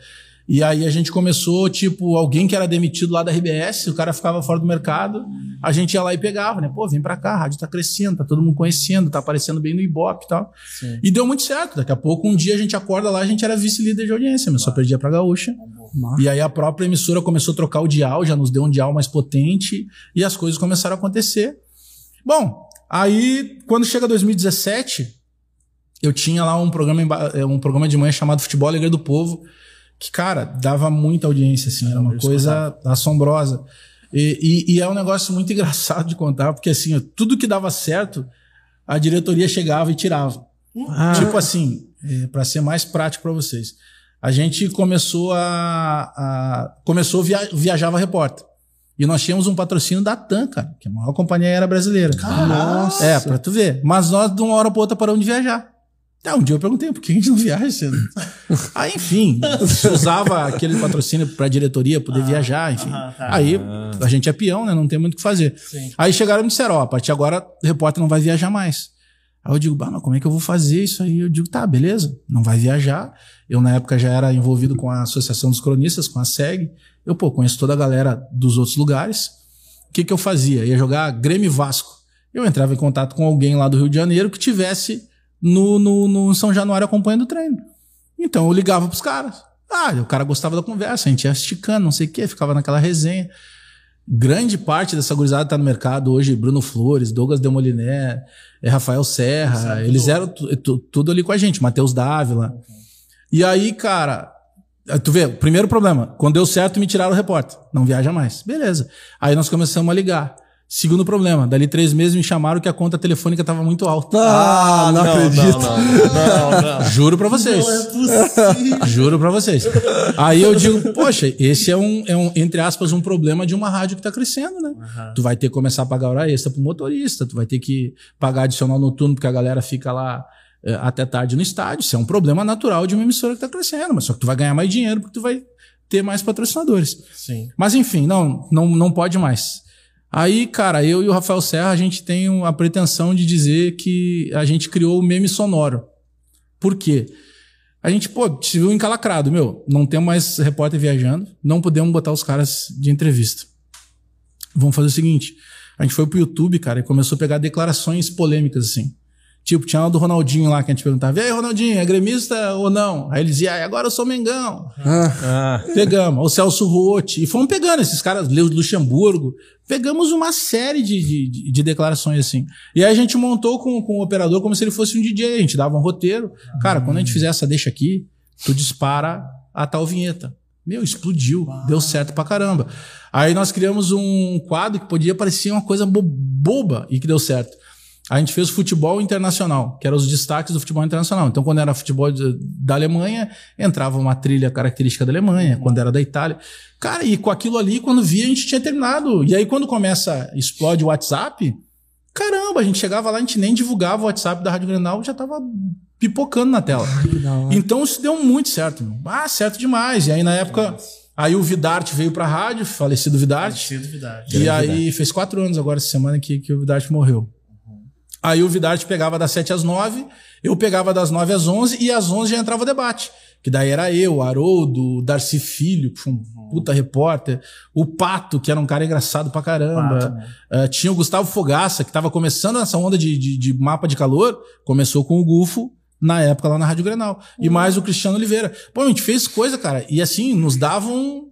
E aí a gente começou, tipo, alguém que era demitido lá da RBS, o cara ficava fora do mercado, a gente ia lá e pegava, né? Pô, vem pra cá, a rádio tá crescendo, tá todo mundo conhecendo, tá aparecendo bem no Ibope e tal. Sim. E deu muito certo. Daqui a pouco, um dia a gente acorda lá, a gente era vice-líder de audiência, mas só perdia pra Gaúcha. E aí a própria emissora começou a trocar o dial, já nos deu um dial mais potente, e as coisas começaram a acontecer. Bom, aí quando chega 2017, eu tinha lá um programa, eh, um programa de manhã chamado Futebol Alegria do Povo, que, cara, dava muita audiência, assim, era uma coisa assombrosa. E, e, e, é um negócio muito engraçado de contar, porque assim, tudo que dava certo, a diretoria chegava e tirava. Ah. Tipo assim, é, para ser mais prático para vocês. A gente começou a. a começou a via, viajava repórter. E nós tínhamos um patrocínio da TAM, cara, que é a maior companhia aérea brasileira. Nossa. É, pra tu ver. Mas nós, de uma hora pra outra, paramos de viajar. É, um dia eu perguntei, por que a gente não viaja? Aí, enfim, usava aquele patrocínio pra diretoria poder ah, viajar, enfim. Ah, tá. Aí a gente é peão, né? Não tem muito o que fazer. Sim. Aí chegaram e me disseram, ó, a partir de agora o repórter não vai viajar mais. Aí eu digo, bah, mas como é que eu vou fazer isso aí? Eu digo, tá, beleza, não vai viajar. Eu, na época, já era envolvido com a Associação dos Cronistas, com a SEG. Eu, pô, conheço toda a galera dos outros lugares. O que que eu fazia? Ia jogar Grêmio Vasco. Eu entrava em contato com alguém lá do Rio de Janeiro que tivesse no, no, no São Januário acompanhando o treino. Então eu ligava pros caras. Ah, o cara gostava da conversa, a gente ia esticando, não sei o quê, ficava naquela resenha. Grande parte dessa gurizada tá no mercado hoje, Bruno Flores, Douglas Demoliné, é Rafael Serra, Exato. eles eram tudo ali com a gente, Matheus Dávila. E aí, cara, tu vê, primeiro problema, quando deu certo me tiraram o repórter, não viaja mais. Beleza. Aí nós começamos a ligar. Segundo problema, dali três meses me chamaram que a conta telefônica estava muito alta. Ah, não, não acredito. Não, não, não, Juro para vocês. Não é possível. Juro para vocês. Aí eu digo, poxa, esse é um, é um, entre aspas, um problema de uma rádio que está crescendo, né? Uhum. Tu vai ter que começar a pagar hora extra pro motorista, tu vai ter que pagar adicional noturno porque a galera fica lá é, até tarde no estádio. Isso é um problema natural de uma emissora que está crescendo, mas só que tu vai ganhar mais dinheiro porque tu vai ter mais patrocinadores. Sim. Mas enfim, não, não, não pode mais. Aí, cara, eu e o Rafael Serra, a gente tem a pretensão de dizer que a gente criou o meme sonoro. Por quê? A gente, pô, se viu encalacrado, meu, não tem mais repórter viajando, não podemos botar os caras de entrevista. Vamos fazer o seguinte, a gente foi pro YouTube, cara, e começou a pegar declarações polêmicas, assim. Tipo, tinha uma do Ronaldinho lá que a gente perguntava: E aí, Ronaldinho, é gremista ou não? Aí ele dizia: ah, agora eu sou Mengão. Ah. Pegamos. O Celso Rotti. E fomos pegando esses caras, Leo Luxemburgo. Pegamos uma série de, de, de, declarações assim. E aí a gente montou com, com o operador como se ele fosse um DJ. A gente dava um roteiro. Cara, quando a gente fizer essa deixa aqui, tu dispara a tal vinheta. Meu, explodiu. Deu certo pra caramba. Aí nós criamos um quadro que podia parecer uma coisa boba e que deu certo a gente fez futebol internacional, que eram os destaques do futebol internacional. Então, quando era futebol da Alemanha, entrava uma trilha característica da Alemanha, quando era da Itália. Cara, e com aquilo ali, quando via, a gente tinha terminado. E aí, quando começa, explode o WhatsApp, caramba, a gente chegava lá, a gente nem divulgava o WhatsApp da Rádio Grenal, já tava pipocando na tela. Então, isso deu muito certo. Ah, certo demais. E aí, na época. Aí o Vidarte veio pra rádio, falecido Vidarte. Falecido Vidarte. E aí fez quatro anos agora, essa semana que, que o Vidarte morreu. Aí o Vidarte pegava das 7 às 9, eu pegava das 9 às 11 e às 11 já entrava o debate. Que daí era eu, Haroldo, Darcy Filho, que foi um puta repórter, o Pato, que era um cara engraçado pra caramba. Pato, né? uh, tinha o Gustavo Fogaça, que tava começando essa onda de, de, de, mapa de calor, começou com o Gufo na época lá na Rádio Grenal. Uhum. E mais o Cristiano Oliveira. Pô, a gente fez coisa, cara, e assim, nos davam,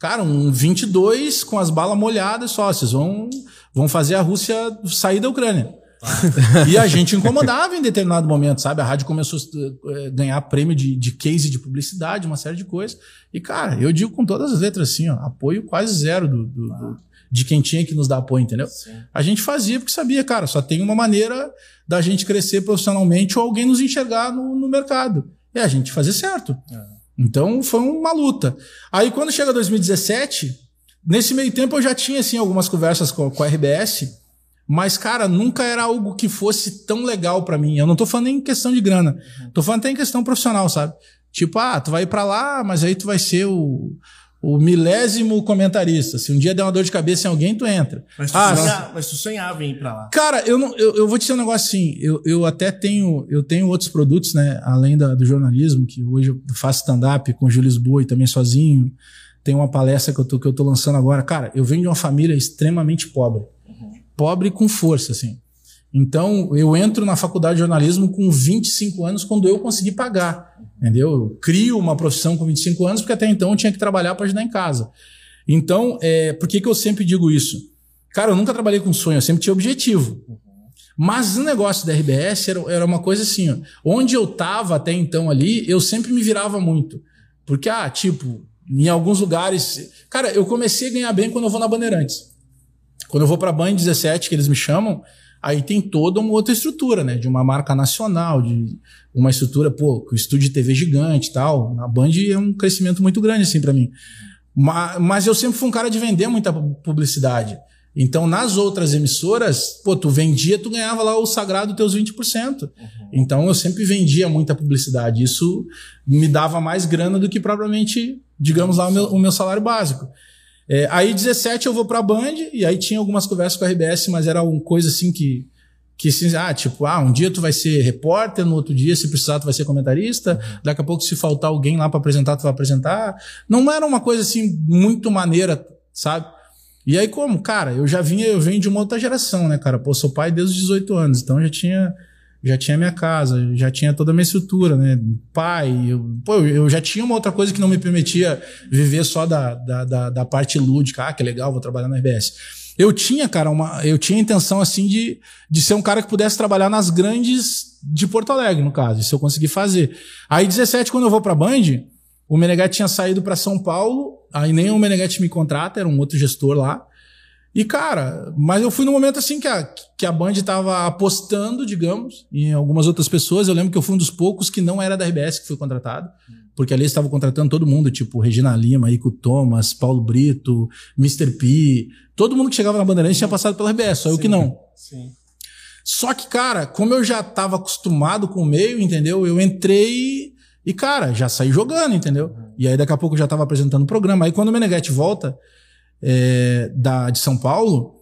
cara, um 22 com as balas molhadas só, vocês vão, vão fazer a Rússia sair da Ucrânia. e a gente incomodava em determinado momento, sabe? A rádio começou a eh, ganhar prêmio de, de case de publicidade, uma série de coisas. E, cara, eu digo com todas as letras assim, ó, apoio quase zero do, do- do- de quem tinha que nos dar apoio, entendeu? A gente fazia porque sabia, cara, só tem uma maneira da gente crescer profissionalmente ou alguém nos enxergar no, no mercado. É a gente fazer certo. Então foi uma luta. Aí quando chega 2017, nesse meio tempo eu já tinha assim algumas conversas com, com a RBS, mas cara, nunca era algo que fosse tão legal pra mim. Eu não tô falando em questão de grana, tô falando até em questão profissional, sabe? Tipo, ah, tu vai ir pra lá, mas aí tu vai ser o, o milésimo comentarista. Se um dia der uma dor de cabeça em alguém, tu entra. Mas tu, Ah, sonha- mas tu sonhava em ir pra lá. Cara, eu, não, eu, eu vou te dizer um negócio assim. Eu, eu até tenho, eu tenho outros produtos, né? Além da- do jornalismo, que hoje eu faço stand-up com o Júlio Lisboa e também sozinho. Tem uma palestra que eu, tô, que eu tô lançando agora. Cara, eu venho de uma família extremamente pobre. Pobre com força, assim. Então, eu entro na faculdade de jornalismo com 25 anos, quando eu consegui pagar. Entendeu? Eu crio uma profissão com 25 anos, porque até então eu tinha que trabalhar para ajudar em casa. Então, é, por que, que eu sempre digo isso? Cara, eu nunca trabalhei com sonho, eu sempre tinha objetivo. Mas o negócio da RBS era, era uma coisa assim, ó, onde eu tava até então ali, eu sempre me virava muito. Porque, ah, tipo, em alguns lugares. Cara, eu comecei a ganhar bem quando eu vou na Bandeirantes. Quando eu vou pra Band 17, que eles me chamam, aí tem toda uma outra estrutura, né? De uma marca nacional, de uma estrutura, pô, com estúdio de TV gigante e tal. Na Band é um crescimento muito grande, assim, pra mim. Ma- Mas eu sempre fui um cara de vender muita pu- publicidade. Então, nas outras emissoras, pô, tu vendia, tu ganhava lá o sagrado teus 20%. Então, eu sempre vendia muita publicidade. Isso me dava mais grana do que propriamente, digamos lá, o meu, o meu salário básico. É, aí, 17, eu vou pra Band, e aí tinha algumas conversas com a RBS, mas era uma coisa assim que. Que assim, ah, tipo, ah, um dia tu vai ser repórter, no outro dia, se precisar, tu vai ser comentarista, daqui a pouco, se faltar alguém lá pra apresentar, tu vai apresentar. Não era uma coisa assim muito maneira, sabe? E aí, como, cara, eu já vinha, eu venho de uma outra geração, né, cara? Pô, sou pai desde os 18 anos, então eu já tinha, já tinha minha casa, já tinha toda a minha estrutura, né? Pai, eu, pô, eu já tinha uma outra coisa que não me permitia viver só da, da, da, da parte lúdica. Ah, que legal, vou trabalhar na RBS. Eu tinha, cara, uma, eu tinha a intenção, assim, de, de ser um cara que pudesse trabalhar nas grandes de Porto Alegre, no caso, isso eu consegui fazer. Aí, 17, quando eu vou pra Band, o Meneghetti tinha saído para São Paulo, aí nem o Meneghetti me contrata, era um outro gestor lá. E, cara, mas eu fui no momento assim que a, que a Band tava apostando, digamos, em algumas outras pessoas. Eu lembro que eu fui um dos poucos que não era da RBS que foi contratado, porque ali eles estavam contratando todo mundo, tipo Regina Lima, Ico Thomas, Paulo Brito, Mr. P. Todo mundo que chegava na Bandeirantes tinha passado pela RBS, só eu que não. Sim. Só que, cara, como eu já tava acostumado com o meio, entendeu? Eu entrei e, cara, já saí jogando, entendeu? E aí daqui a pouco eu já tava apresentando o programa. Aí quando o Meneghetti volta é, da, de São Paulo,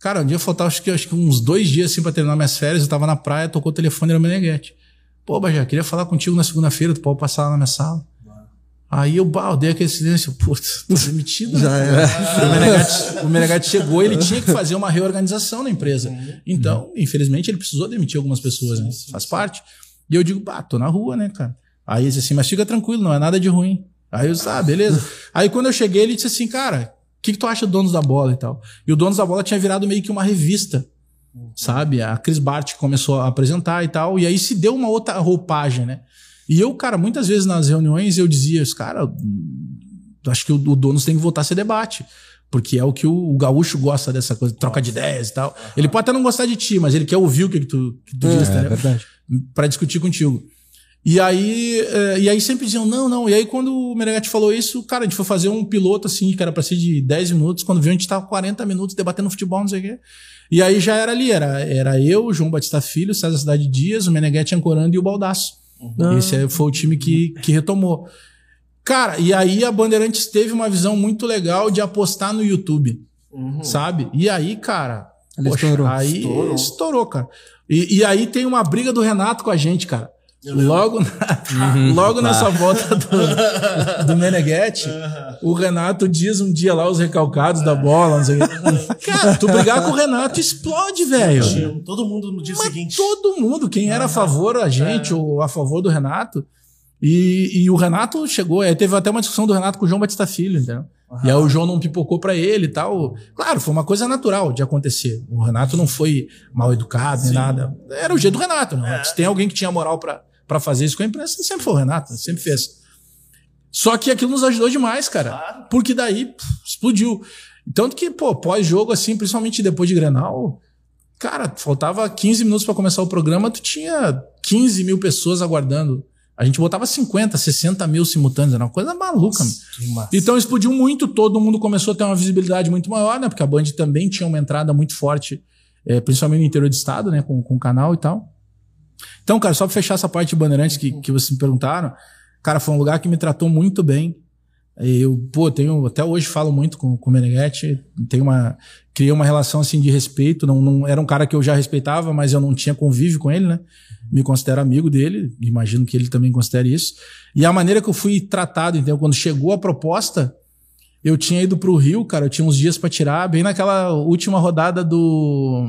cara, um dia faltava acho que, acho que uns dois dias assim pra terminar minhas férias, eu tava na praia, tocou o telefone era o Meneghetti. Pô, Bajé, queria falar contigo na segunda-feira, tu pode passar lá na minha sala. Aí eu, bah, eu dei aquele silêncio, putz, tô demitido. Já né? era. O Meneghetti, o Meneghetti chegou, ele tinha que fazer uma reorganização na empresa. Então, infelizmente, ele precisou demitir algumas pessoas, né? Faz parte. E eu digo, pá, tô na rua, né, cara? Aí ele disse assim, mas fica tranquilo, não é nada de ruim. Aí eu disse, ah, beleza. Aí quando eu cheguei, ele disse assim, cara, que, que tu acha do Donos da Bola e tal? E o Donos da Bola tinha virado meio que uma revista, sabe? A Cris Bart começou a apresentar e tal, e aí se deu uma outra roupagem, né? E eu, cara, muitas vezes nas reuniões eu dizia, cara, hum, acho que o, o Donos tem que voltar a ser debate. Porque é o que o, o gaúcho gosta dessa coisa, troca de ideias e tal. Ele pode até não gostar de ti, mas ele quer ouvir o que, que tu, que tu diz, É entendeu? verdade. Pra discutir contigo. E aí, eh, e aí sempre diziam, não, não. E aí, quando o Meneghetti falou isso, cara, a gente foi fazer um piloto assim, que era pra ser de 10 minutos. Quando viu, a gente tava 40 minutos debatendo futebol, não sei o quê. E aí já era ali, era, era eu, João Batista Filho, César Cidade Dias, o Meneghetti ancorando e o Baldaço. Esse aí foi o time que, que retomou. Cara, e aí a Bandeirantes teve uma visão muito legal de apostar no YouTube. Sabe? E aí, cara. Ele estourou. Aí estourou, cara. E, e aí tem uma briga do Renato com a gente, cara. Logo, na- logo nessa volta do, do Meneghetti, o Renato diz um dia lá os recalcados da bola, não sei. Cara, tu brigar com o Renato explode, velho. Todo mundo no dia Mas seguinte. todo mundo, quem era a favor a gente ou a favor do Renato. E, e o Renato chegou, aí teve até uma discussão do Renato com o João Batista Filho, entendeu? E aí o João não pipocou pra ele e tal. Claro, foi uma coisa natural de acontecer. O Renato não foi mal educado nem nada. Era o jeito do Renato, né? Se tem alguém que tinha moral pra pra fazer isso com a imprensa, sempre foi o Renato, sempre fez. Só que aquilo nos ajudou demais, cara. Porque daí pff, explodiu. Tanto que, pô, pós-jogo, assim, principalmente depois de Grenal, cara, faltava 15 minutos pra começar o programa, tu tinha 15 mil pessoas aguardando. A gente botava 50, 60 mil simultâneos, era uma coisa maluca. meu. Então explodiu muito, todo mundo começou a ter uma visibilidade muito maior, né? Porque a Band também tinha uma entrada muito forte, eh, principalmente no interior do estado, né? Com, com o canal e tal. Então, cara, só pra fechar essa parte de Bandeirantes que, que vocês me perguntaram, cara, foi um lugar que me tratou muito bem. Eu, pô, tenho, até hoje falo muito com, com o Meneghetti, tenho uma, criei uma relação assim de respeito, não, não, era um cara que eu já respeitava, mas eu não tinha convívio com ele, né? Me considero amigo dele, imagino que ele também considere isso. E a maneira que eu fui tratado, então, quando chegou a proposta, eu tinha ido pro Rio, cara, eu tinha uns dias pra tirar, bem naquela última rodada do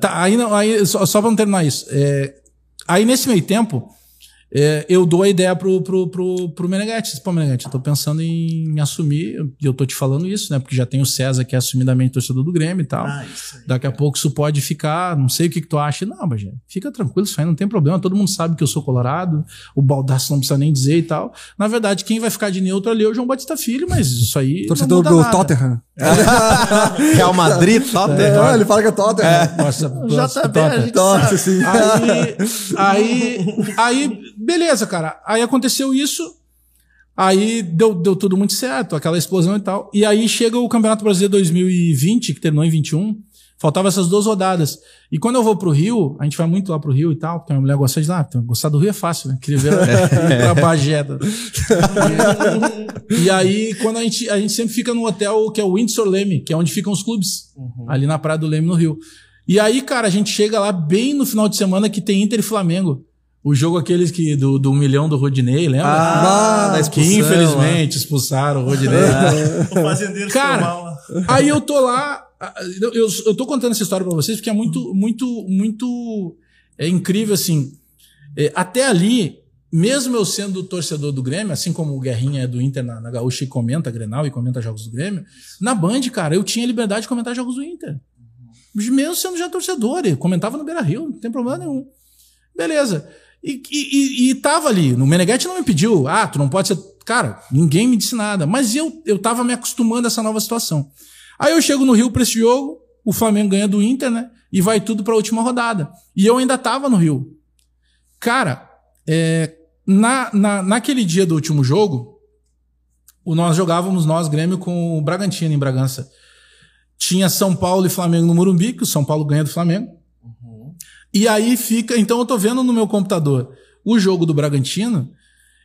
Tá, aí, aí só, só terminar isso. É, aí nesse meio tempo, é, eu dou a ideia pro, pro, pro, pro Meneghetti. Disse, Pô, Meneghetti, eu tô pensando em assumir, e eu tô te falando isso, né? Porque já tem o César, que é assumidamente torcedor do Grêmio e tal. Ah, isso aí. Daqui a pouco isso pode ficar, não sei o que, que tu acha. Não, mas gente, fica tranquilo, isso aí não tem problema. Todo mundo sabe que eu sou colorado, o Baldaço não precisa nem dizer e tal. Na verdade, quem vai ficar de neutro ali é o João Batista Filho, mas isso aí. Torcedor não do nada. Tottenham. Real Madrid, Tottenham. É, ele fala que é Tottenham. Nossa, nossa, JB, a gente Nossa, sabe. sim. Aí, aí, aí, beleza, cara. Aí aconteceu isso. Aí deu, deu tudo muito certo, aquela explosão e tal. E aí chega o Campeonato Brasileiro 2020, que terminou em 21. Faltavam essas duas rodadas. E quando eu vou pro Rio, a gente vai muito lá pro Rio e tal, porque a minha mulher gosta de lá. Então, gostar do Rio é fácil, né? Queria ver pra Bagé. E, aí, quando a gente, a gente sempre fica no hotel que é o Windsor Leme, que é onde ficam os clubes. Ali na Praia do Leme, no Rio. E aí, cara, a gente chega lá bem no final de semana que tem Inter e Flamengo. O jogo aqueles que do, do milhão do Rodinei, lembra? Ah, da que expulsão, infelizmente expulsaram o Rodinei. O fazendeiro Cara, lá. Aí eu tô lá, eu, eu, eu tô contando essa história pra vocês porque é muito, muito, muito é incrível assim. É, até ali, mesmo eu sendo torcedor do Grêmio, assim como o Guerrinha é do Inter na, na Gaúcha e comenta Grenal e comenta jogos do Grêmio, na Band, cara, eu tinha liberdade de comentar jogos do Inter. Mesmo sendo já torcedor, eu comentava no Beira Rio, não tem problema nenhum. Beleza. E, e, e, tava ali. No Meneghetti não me pediu, ah, tu não pode ser. Cara, ninguém me disse nada. Mas eu, eu tava me acostumando a essa nova situação. Aí eu chego no Rio pra esse jogo, o Flamengo ganha do Inter, né? E vai tudo pra última rodada. E eu ainda tava no Rio. Cara, é, na, na, naquele dia do último jogo, o, nós jogávamos, nós, Grêmio, com o Bragantino em Bragança. Tinha São Paulo e Flamengo no Morumbi, que o São Paulo ganha do Flamengo. E aí fica. Então eu tô vendo no meu computador o jogo do Bragantino.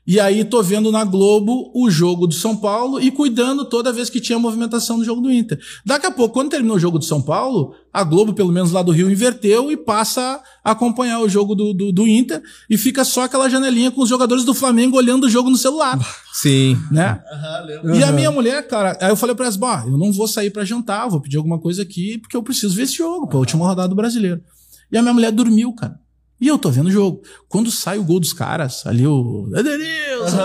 E aí tô vendo na Globo o jogo do São Paulo e cuidando toda vez que tinha movimentação no jogo do Inter. Daqui a pouco, quando terminou o jogo do São Paulo, a Globo, pelo menos lá do Rio, inverteu e passa a acompanhar o jogo do, do, do Inter e fica só aquela janelinha com os jogadores do Flamengo olhando o jogo no celular, Sim. né? Aham, lembro. E a minha mulher, cara, aí eu falei pra ela, assim, "Bah, eu não vou sair pra jantar, vou pedir alguma coisa aqui, porque eu preciso ver esse jogo, pô, a última rodada do brasileiro. E a minha mulher dormiu, cara. E eu tô vendo o jogo. Quando sai o gol dos caras, ali o. Edenilson!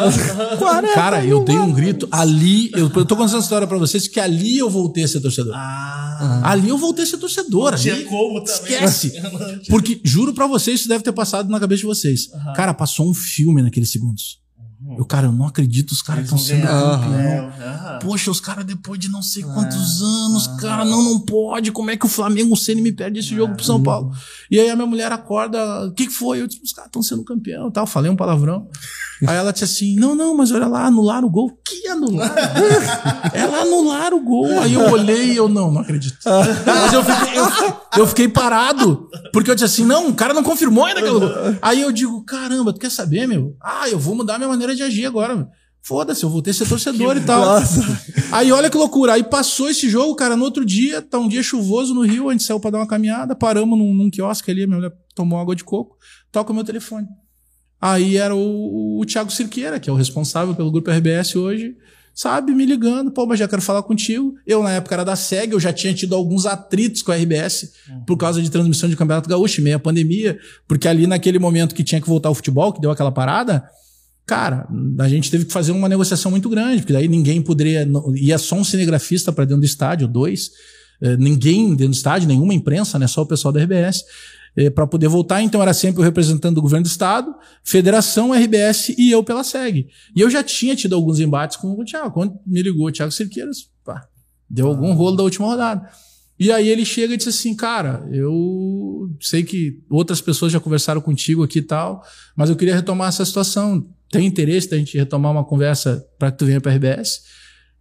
Cara, eu dei um grito. Ali, eu, eu tô contando essa história pra vocês, que ali eu voltei a ser torcedor. Ah, Ali eu voltei a ser torcedor. Ali, como também. esquece. Porque, juro pra vocês, isso deve ter passado na cabeça de vocês. Cara, passou um filme naqueles segundos. Eu, cara, eu não acredito, os caras estão sendo campeão. Poxa, os caras depois de não sei quantos anos, cara, não, não pode. Como é que o Flamengo, o Ceni me perde esse jogo pro São Paulo? E aí a minha mulher acorda, o que que foi? Eu disse, os caras estão sendo campeão tal. Falei um palavrão. Aí ela disse assim, não, não, mas olha lá, anularam o gol. Que anular? ela anularam o gol. Aí eu olhei e eu, não, não acredito. Mas eu fiquei, eu, eu fiquei parado, porque eu disse assim, não, o cara não confirmou ainda aquele gol. Aí eu digo, caramba, tu quer saber, meu? Ah, eu vou mudar minha maneira de agir agora. Foda-se, eu voltei a ser torcedor e tal. Aí olha que loucura. Aí passou esse jogo, cara, no outro dia, tá um dia chuvoso no Rio, a gente saiu pra dar uma caminhada, paramos num, num quiosque ali, minha mulher tomou água de coco, toca o meu telefone. Aí era o, o Thiago Cirqueira, que é o responsável pelo grupo RBS hoje, sabe, me ligando, pô, mas já quero falar contigo. Eu, na época, era da SEG, eu já tinha tido alguns atritos com a RBS por causa de transmissão de Campeonato Gaúcho, meia pandemia, porque ali naquele momento que tinha que voltar ao futebol, que deu aquela parada, Cara, a gente teve que fazer uma negociação muito grande, porque daí ninguém poderia. Ia só um cinegrafista para dentro do estádio, dois. eh, Ninguém dentro do estádio, nenhuma imprensa, né? Só o pessoal da RBS. para poder voltar, então era sempre o representante do governo do estado, federação, RBS e eu pela SEG. E eu já tinha tido alguns embates com o Thiago. Quando me ligou o Thiago Cerqueiras, pá, deu algum rolo da última rodada. E aí ele chega e diz assim, cara, eu sei que outras pessoas já conversaram contigo aqui e tal, mas eu queria retomar essa situação. Tem interesse da gente retomar uma conversa para que tu venha para RBS?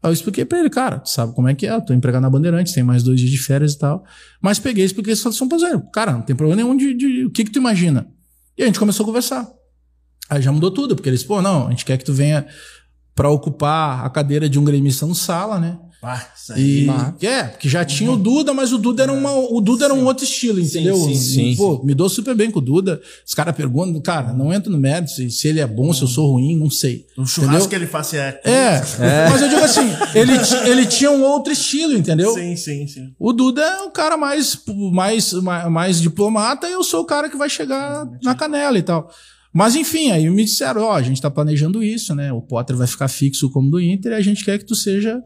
Aí eu expliquei pra ele, cara, tu sabe como é que é, eu tô empregado na Bandeirantes, tem mais dois dias de férias e tal. Mas peguei e expliquei a situação pra ele. Cara, não tem problema nenhum de, de- o que que tu imagina? E a gente começou a conversar. Aí já mudou tudo, porque eles, pô, não, a gente quer que tu venha pra ocupar a cadeira de um gremista no sala, né? Ah, isso aí. E é, porque já tinha o Duda, mas o Duda era uma, o Duda era um outro estilo, entendeu? sim, sim. Pô, me dou super bem com o Duda. Os caras perguntam, cara, não entro no mérito se, se ele é bom, se eu sou ruim, não sei. O churrasco entendeu? que ele faz é. É, mas eu digo assim, ele, ele tinha um outro estilo, entendeu? Sim, sim, sim. O Duda é o cara mais, mais, mais, mais diplomata e eu sou o cara que vai chegar na canela e tal. Mas enfim, aí me disseram, ó, a gente tá planejando isso, né? O Potter vai ficar fixo como do Inter e a gente quer que tu seja.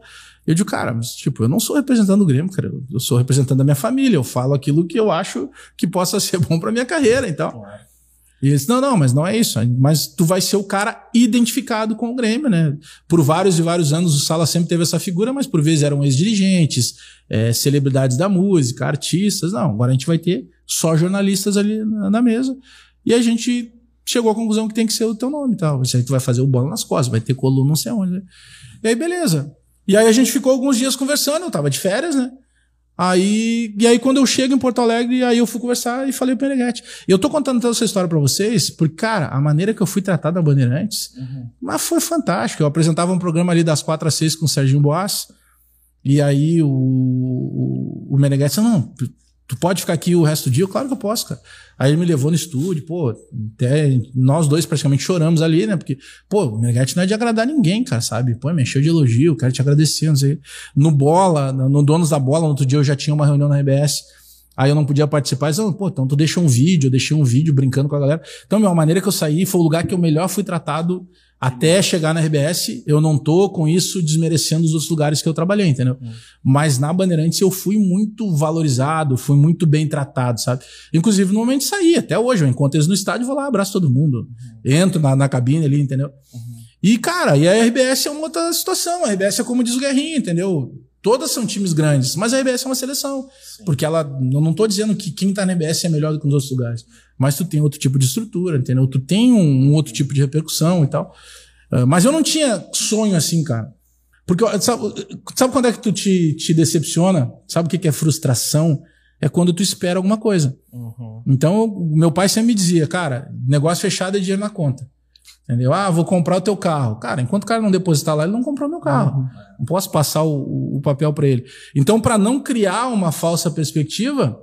Eu digo, cara, mas tipo, eu não sou representando o Grêmio, cara. Eu- sou representando a minha família. Eu falo aquilo que eu acho que possa ser bom pra minha carreira, então. E eles, não, não, mas não é isso. Mas tu vai ser o cara identificado com o Grêmio, né? Por vários e vários anos o Sala sempre teve essa figura, mas por vezes eram ex-dirigentes, eh, celebridades da música, artistas. Não, agora a gente vai ter só jornalistas ali na, na mesa. E a gente chegou à conclusão que tem que ser o teu nome e tal. Você tu vai fazer o bola nas costas, vai ter coluna não sei onde. Né? E aí, beleza. E aí a gente ficou alguns dias conversando, eu tava de férias, né? Aí, e aí quando eu chego em Porto Alegre, aí eu fui conversar e falei pro Meneghete. E eu tô contando toda essa história pra vocês, porque, cara, a maneira que eu fui tratado na Bandeirantes, mas foi fantástico. Eu apresentava um programa ali das quatro às seis com o Serginho Boas, e aí o, o, o Meneghete disse, não, tu, pode ficar aqui o resto do dia? Eu, claro que eu posso, cara. Aí ele me levou no estúdio, pô, até nós dois praticamente choramos ali, né? Porque, pô, o Meneghete não é de agradar ninguém, cara, sabe? Pô, me encheu de elogio, quero te agradecer, não sei. No Bola, no Donos da Bola, no outro dia eu já tinha uma reunião na RBS, aí eu não podia participar, falaram, pô, então tu deixa um vídeo, eu deixei um vídeo brincando com a galera. Então, meu, a maneira que eu saí foi o lugar que eu melhor fui tratado até chegar na RBS. Eu não tô com isso desmerecendo os outros lugares que eu trabalhei, entendeu? Mas na Bandeirantes eu fui muito valorizado, fui muito bem tratado, sabe? Inclusive no momento de sair, até hoje, eu encontro eles no estádio, vou lá, abraço todo mundo. Entro na, na cabine ali, entendeu? E, cara, e a RBS é uma outra situação. A RBS é como diz o Guerrinho, entendeu? Todas são times grandes, mas a RBS é uma seleção. Porque ela. Eu não tô dizendo que quem tá na RBS é melhor do que nos outros lugares. Mas tu tem outro tipo de estrutura, entendeu? Tu tem um, um outro tipo de repercussão e tal. Ah, mas eu não tinha sonho assim, cara. Porque, sabe, sabe quando é que tu te, te decepciona? Sabe o que, que é frustração? É quando tu espera alguma coisa. Então, o meu pai sempre me dizia, cara, negócio fechado é dinheiro na conta. Entendeu? Ah, vou comprar o teu carro. Cara, enquanto o cara não depositar lá, ele não comprou meu carro. Não posso passar o, o- papel para ele. Então, para não criar uma falsa perspectiva,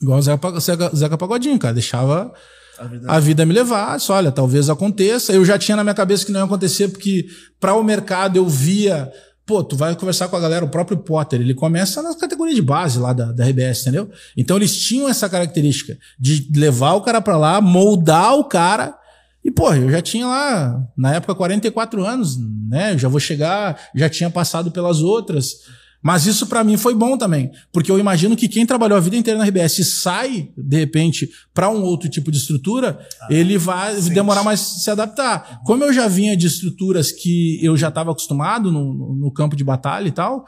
igual o Zeca, Zeca, Zeca Pagodinho, cara, deixava A vida- a vida me levar. Disse, olha, talvez aconteça. Eu já tinha na minha cabeça que não ia acontecer, porque para o mercado eu via. Pô, tu vai conversar com a galera, o próprio Potter, ele começa na categoria de base lá da, da RBS, entendeu? Então eles tinham essa característica de levar o cara pra lá, moldar o cara. E, pô, eu já tinha lá, na época, 44 anos, né? Eu já vou chegar, já tinha passado pelas outras. Mas isso pra mim foi bom também, porque eu imagino que quem trabalhou a vida inteira na RBS e sai, de repente, pra um outro tipo de estrutura, ele vai demorar mais se adaptar. Como eu já vinha de estruturas que eu já estava acostumado no, no- campo de batalha e tal,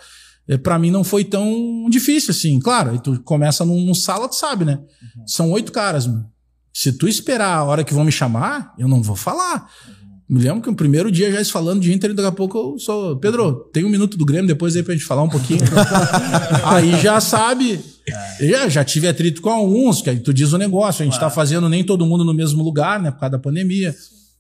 eh, pra mim não foi tão difícil assim. Claro, tu começa num, num sala, tu sabe, né? São oito caras, mano. Se tu esperar a hora que vão me chamar, eu não vou falar. Me lembro que o primeiro dia já falando de Inter e daqui a pouco eu sou. Pedro, tem um minuto do Grêmio depois aí pra gente falar um pouquinho. aí já sabe. Já, já tive atrito com alguns, que aí tu diz o negócio. A gente tá fazendo nem todo mundo no mesmo lugar, né? Por causa da pandemia.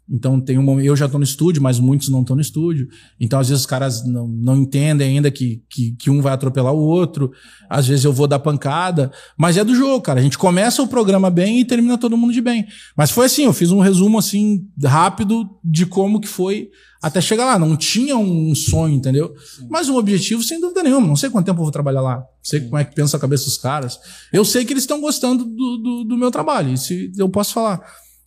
Então tem um eu já tô no estúdio, mas muitos não estão no estúdio. Então às vezes os caras não, não entendem ainda que, que, que um vai atropelar o outro. Às vezes eu vou dar pancada. Mas é do jogo, cara. A gente começa o programa bem e termina todo mundo de bem. Mas foi assim, eu fiz um resumo assim rápido de como que foi até chegar lá. Não tinha um sonho, entendeu? Mas um objetivo, sem dúvida nenhuma. Não sei quanto tempo eu vou trabalhar lá. Não sei como é que pensa a cabeça dos caras. Eu sei que eles estão gostando do, do, do meu trabalho. Isso eu posso falar.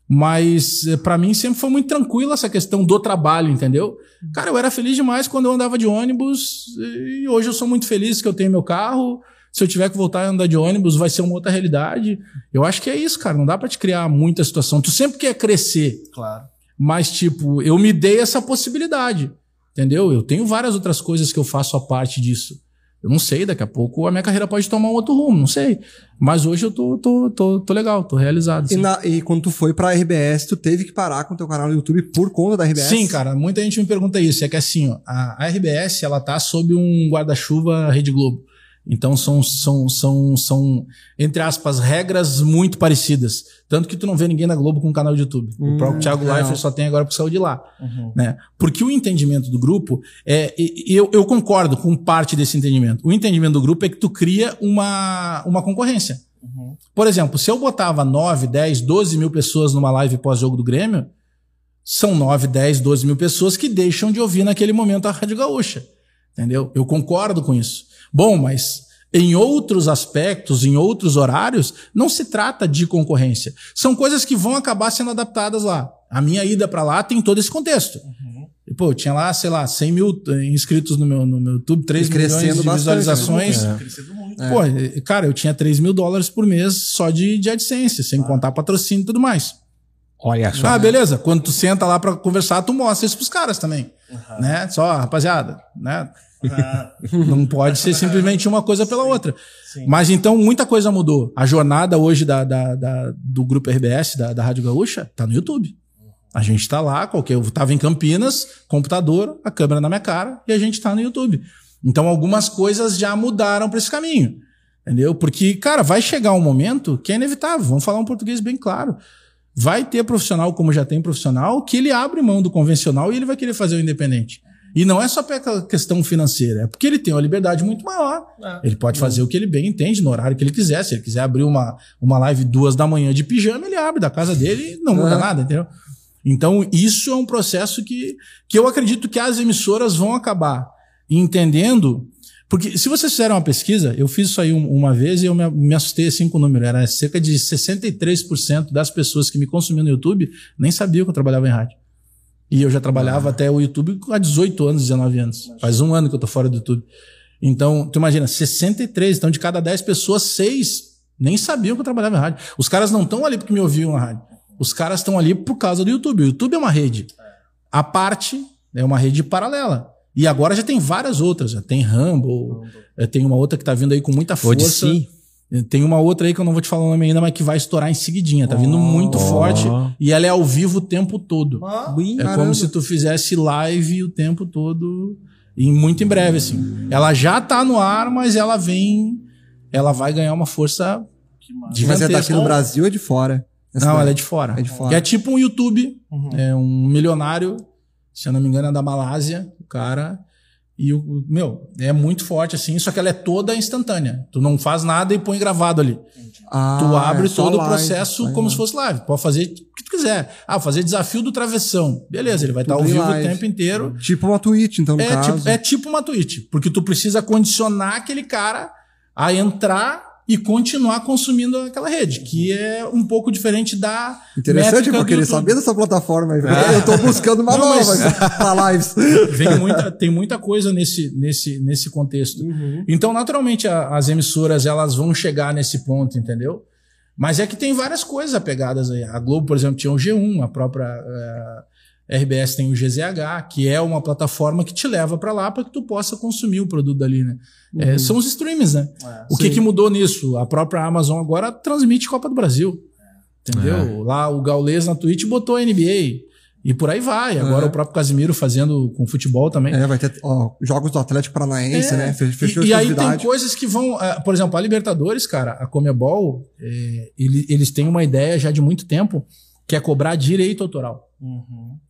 Mas eh, pra mim sempre foi muito tranquilo essa questão do trabalho, entendeu? Cara, eu era feliz demais quando eu andava de ônibus e hoje eu sou muito feliz que eu tenho meu carro. Se eu tiver que voltar a andar de ônibus, vai ser uma outra realidade. Eu acho que é isso, cara. Não dá pra te criar muita situação. Tu sempre quer crescer, Claro. mas, tipo, eu me dei essa possibilidade. Entendeu? Eu tenho várias outras coisas que eu faço a parte disso. Eu não sei, daqui a pouco a minha carreira pode tomar um outro rumo, não sei. Mas hoje eu tô, tô, tô, tô legal, tô realizado. E, sim. na- e quando tu foi pra RBS, tu teve que parar com o teu canal no YouTube por conta da RBS? Sim, cara, muita gente me pergunta isso. É que assim, ó, a a RBS ela tá sob um guarda-chuva Rede Globo. Então são, são, são, são, entre aspas, regras muito parecidas. Tanto que tu não vê ninguém na Globo com um canal de YouTube. o próprio Thiago real. Leifert só tem agora porque saiu de lá. Né? Porque o entendimento do grupo é. Eu, eu concordo com parte desse entendimento. O entendimento do grupo é que tu cria uma, uma concorrência. Por exemplo, se eu botava 9, 10, 12 mil pessoas numa live pós-jogo do Grêmio, são 9, 10, 12 mil pessoas que deixam de ouvir naquele momento a Rádio Gaúcha. Entendeu? Eu concordo com isso. Bom, mas em outros aspectos, em outros horários, não se trata de concorrência. São coisas que vão acabar sendo adaptadas lá. A minha ida para lá tem todo esse contexto. E, pô, eu tinha lá, sei lá, 100 mil eh, inscritos no meu, no meu YouTube, 3 E crescendo milhões de bastante, visualizações. né? Crescendo muito. Pô, e- cara, eu tinha 3 mil dólares por mês só de, de AdSense, sem contar patrocínio e tudo mais. Olha só. Ah, beleza. Quando tu senta lá pra conversar, tu mostra isso pros caras também. Né? Só, rapaziada, né? Ah, Não pode ser simplesmente uma coisa pela outra. sim. Mas então muita coisa mudou. A jornada hoje da, da- da- do grupo RBS, da, da Rádio Gaúcha, tá no YouTube. A gente tá lá, qualquer. Eu tava em Campinas, computador, a câmera na minha cara, e a gente tá no YouTube. Então algumas coisas já mudaram pra esse caminho. Entendeu? Porque, cara, vai chegar um momento que é inevitável. Vamos falar um português bem claro. Vai ter profissional, como já tem profissional, que ele abre mão do convencional e ele vai querer fazer o independente. E não é só pela questão financeira, é porque ele tem uma liberdade muito maior. Ele pode fazer o que ele bem entende, no horário que ele quiser. Se ele quiser abrir uma, uma live duas da manhã de pijama, ele abre da casa dele e não muda nada, entendeu? Então, isso é um processo que, que eu acredito que as emissoras vão acabar entendendo. Porque se vocês fizeram uma pesquisa, eu fiz isso aí um- uma vez e eu me, me assustei assim com o número. Era cerca de 63% das pessoas que me consumiam no YouTube nem sabiam que eu trabalhava em rádio. E eu já trabalhava até o YouTube há 18 anos, 19 anos. Faz um ano que eu tô fora do YouTube. Então, tu imagina, 63. Então, de cada 10 pessoas, 6 nem sabiam que eu trabalhava em rádio. Os caras não estão ali porque me ouviam na rádio. Os caras estão ali por causa do YouTube. O YouTube é uma rede. A parte é uma rede paralela. E agora já tem várias outras. Já tem Rumble, eh, tem uma outra que tá vindo aí com muita força. Odyssey. Tem uma outra aí que eu não vou te falar o nome ainda, mas que vai estourar em seguidinha. Tá vindo muito forte e ela é ao vivo o tempo todo. É como se tu fizesse live o tempo todo e muito em breve, assim. Ela já tá no ar, mas ela vem. Ela vai ganhar uma força Mas é gigantesca. daqui no Brasil ou é de fora? Essa Não, daí? ela é de fora. É de fora. É tipo um YouTube, é um milionário, se eu não me engano, é da Malásia, o cara. E o meu, é muito forte assim, só que ela é toda instantânea. Tu não faz nada e põe gravado ali. Ah, tu abre é todo o live, processo aí, como se fosse live. Pode fazer o que tu quiser. Ah, fazer desafio do travessão. Beleza, ele vai estar ao Tudo em vivo o live. tempo inteiro. Tipo uma Twitch, então, no É caso. tipo, é tipo uma Twitch, porque tu precisa condicionar aquele cara a entrar e continuar consumindo aquela rede, que é um pouco diferente da Interessante, porque ele sabia dessa plataforma aí. Eu tô buscando uma Não, nova pra lives. Muita, tem muita coisa nesse, nesse, nesse contexto. Uhum. Então, naturalmente, a- as emissoras elas vão chegar nesse ponto, entendeu? Mas é que tem várias coisas apegadas aí. A Globo, por exemplo, tinha o G1, a própria eh, RBS tem o GZH, que é uma plataforma que te leva para lá para que tu possa consumir o produto dali, né? Uhum. Eh, são os streams, né? o que, que mudou nisso? A própria Amazon agora transmite Copa do Brasil. Entendeu? Lá o Gaules na Twitch botou a NBA. E por aí vai. Agora o próprio Casimiro fazendo com futebol também. É, vai ter ó, jogos do Atlético Paranaense, É. né? Fe- Fechou e, e aí tem coisas que vão. por exemplo, a Libertadores, cara, a Comebol, eh, ele- eles têm uma ideia já de muito tempo que é cobrar direito autoral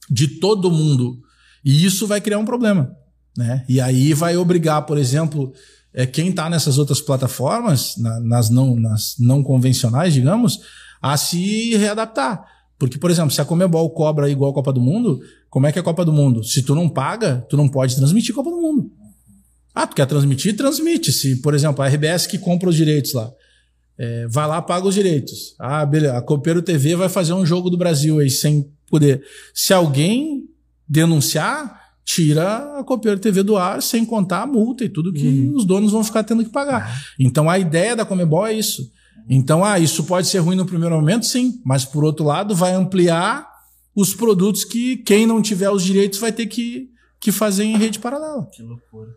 de todo mundo. E isso vai criar um problema. Né? E aí vai obrigar, por exemplo, eh, quem está nessas outras plataformas, na- nas, não, nas não convencionais, digamos, a se readaptar. Porque, por exemplo, se a Comebol cobra igual a Copa do Mundo, como é que é a Copa do Mundo? Se tu não paga, tu não pode transmitir Copa do Mundo. Ah, tu quer transmitir? Transmite. Se, por exemplo, a RBS que compra os direitos lá. É, vai lá, paga os direitos. Ah, beleza. A Copeiro TV vai fazer um jogo do Brasil aí sem poder. Se alguém denunciar, tira a Copeiro TV do ar sem contar a multa e tudo que os donos vão ficar tendo que pagar. Então a ideia da Comebol é isso. Então, ah, isso pode ser ruim no primeiro momento, sim, mas por outro lado, vai ampliar os produtos que quem não tiver os direitos vai ter que, que fazer em rede paralela. Que loucura.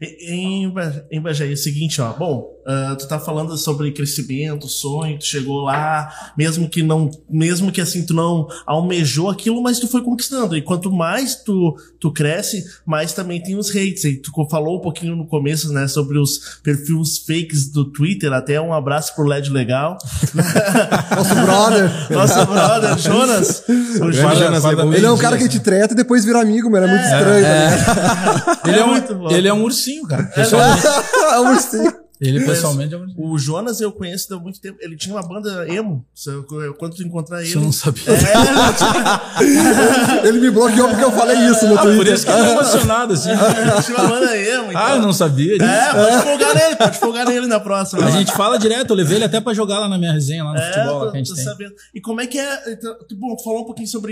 Em, em é o seguinte, ó. Bom, ah, tu tá falando sobre crescimento, sonho, tu chegou lá, mesmo que não, mesmo que assim tu não almejou aquilo, mas tu foi conquistando. E quanto mais tu, tu cresce, mais também tem os hates. E tu falou um pouquinho no começo, né, sobre os perfis fakes do Twitter. Até um abraço pro LED Legal. Nosso brother. Nosso brother, Jonas. O Jonas. Jonas Lebuí. Ele é um cara que te treta e depois vira amigo, mano. É muito estranho. tá Ele é, muito um, bom. É ele é um ursinho, cara. Ligado? É um ursinho. Ele pessoalmente é um. O Jonas eu conheço há muito tempo. Ele tinha uma banda emo. Eu- Quando tu encontrar ele. Você não sabia. Ele me bloqueou porque eu falei isso no Ah, por Twitter. isso que ele é emocionado, assim. Ele tinha uma banda emo. Ah, então. eu não sabia disso. É, pode folgar nele, pode folgar nele na próxima. A gente fala direto, eu levei ele até pra jogar lá na minha resenha, lá no é, futebol lá tô, que a gente tô tem. sabendo. E como é que é. então, Bom, tu falou um pouquinho sobre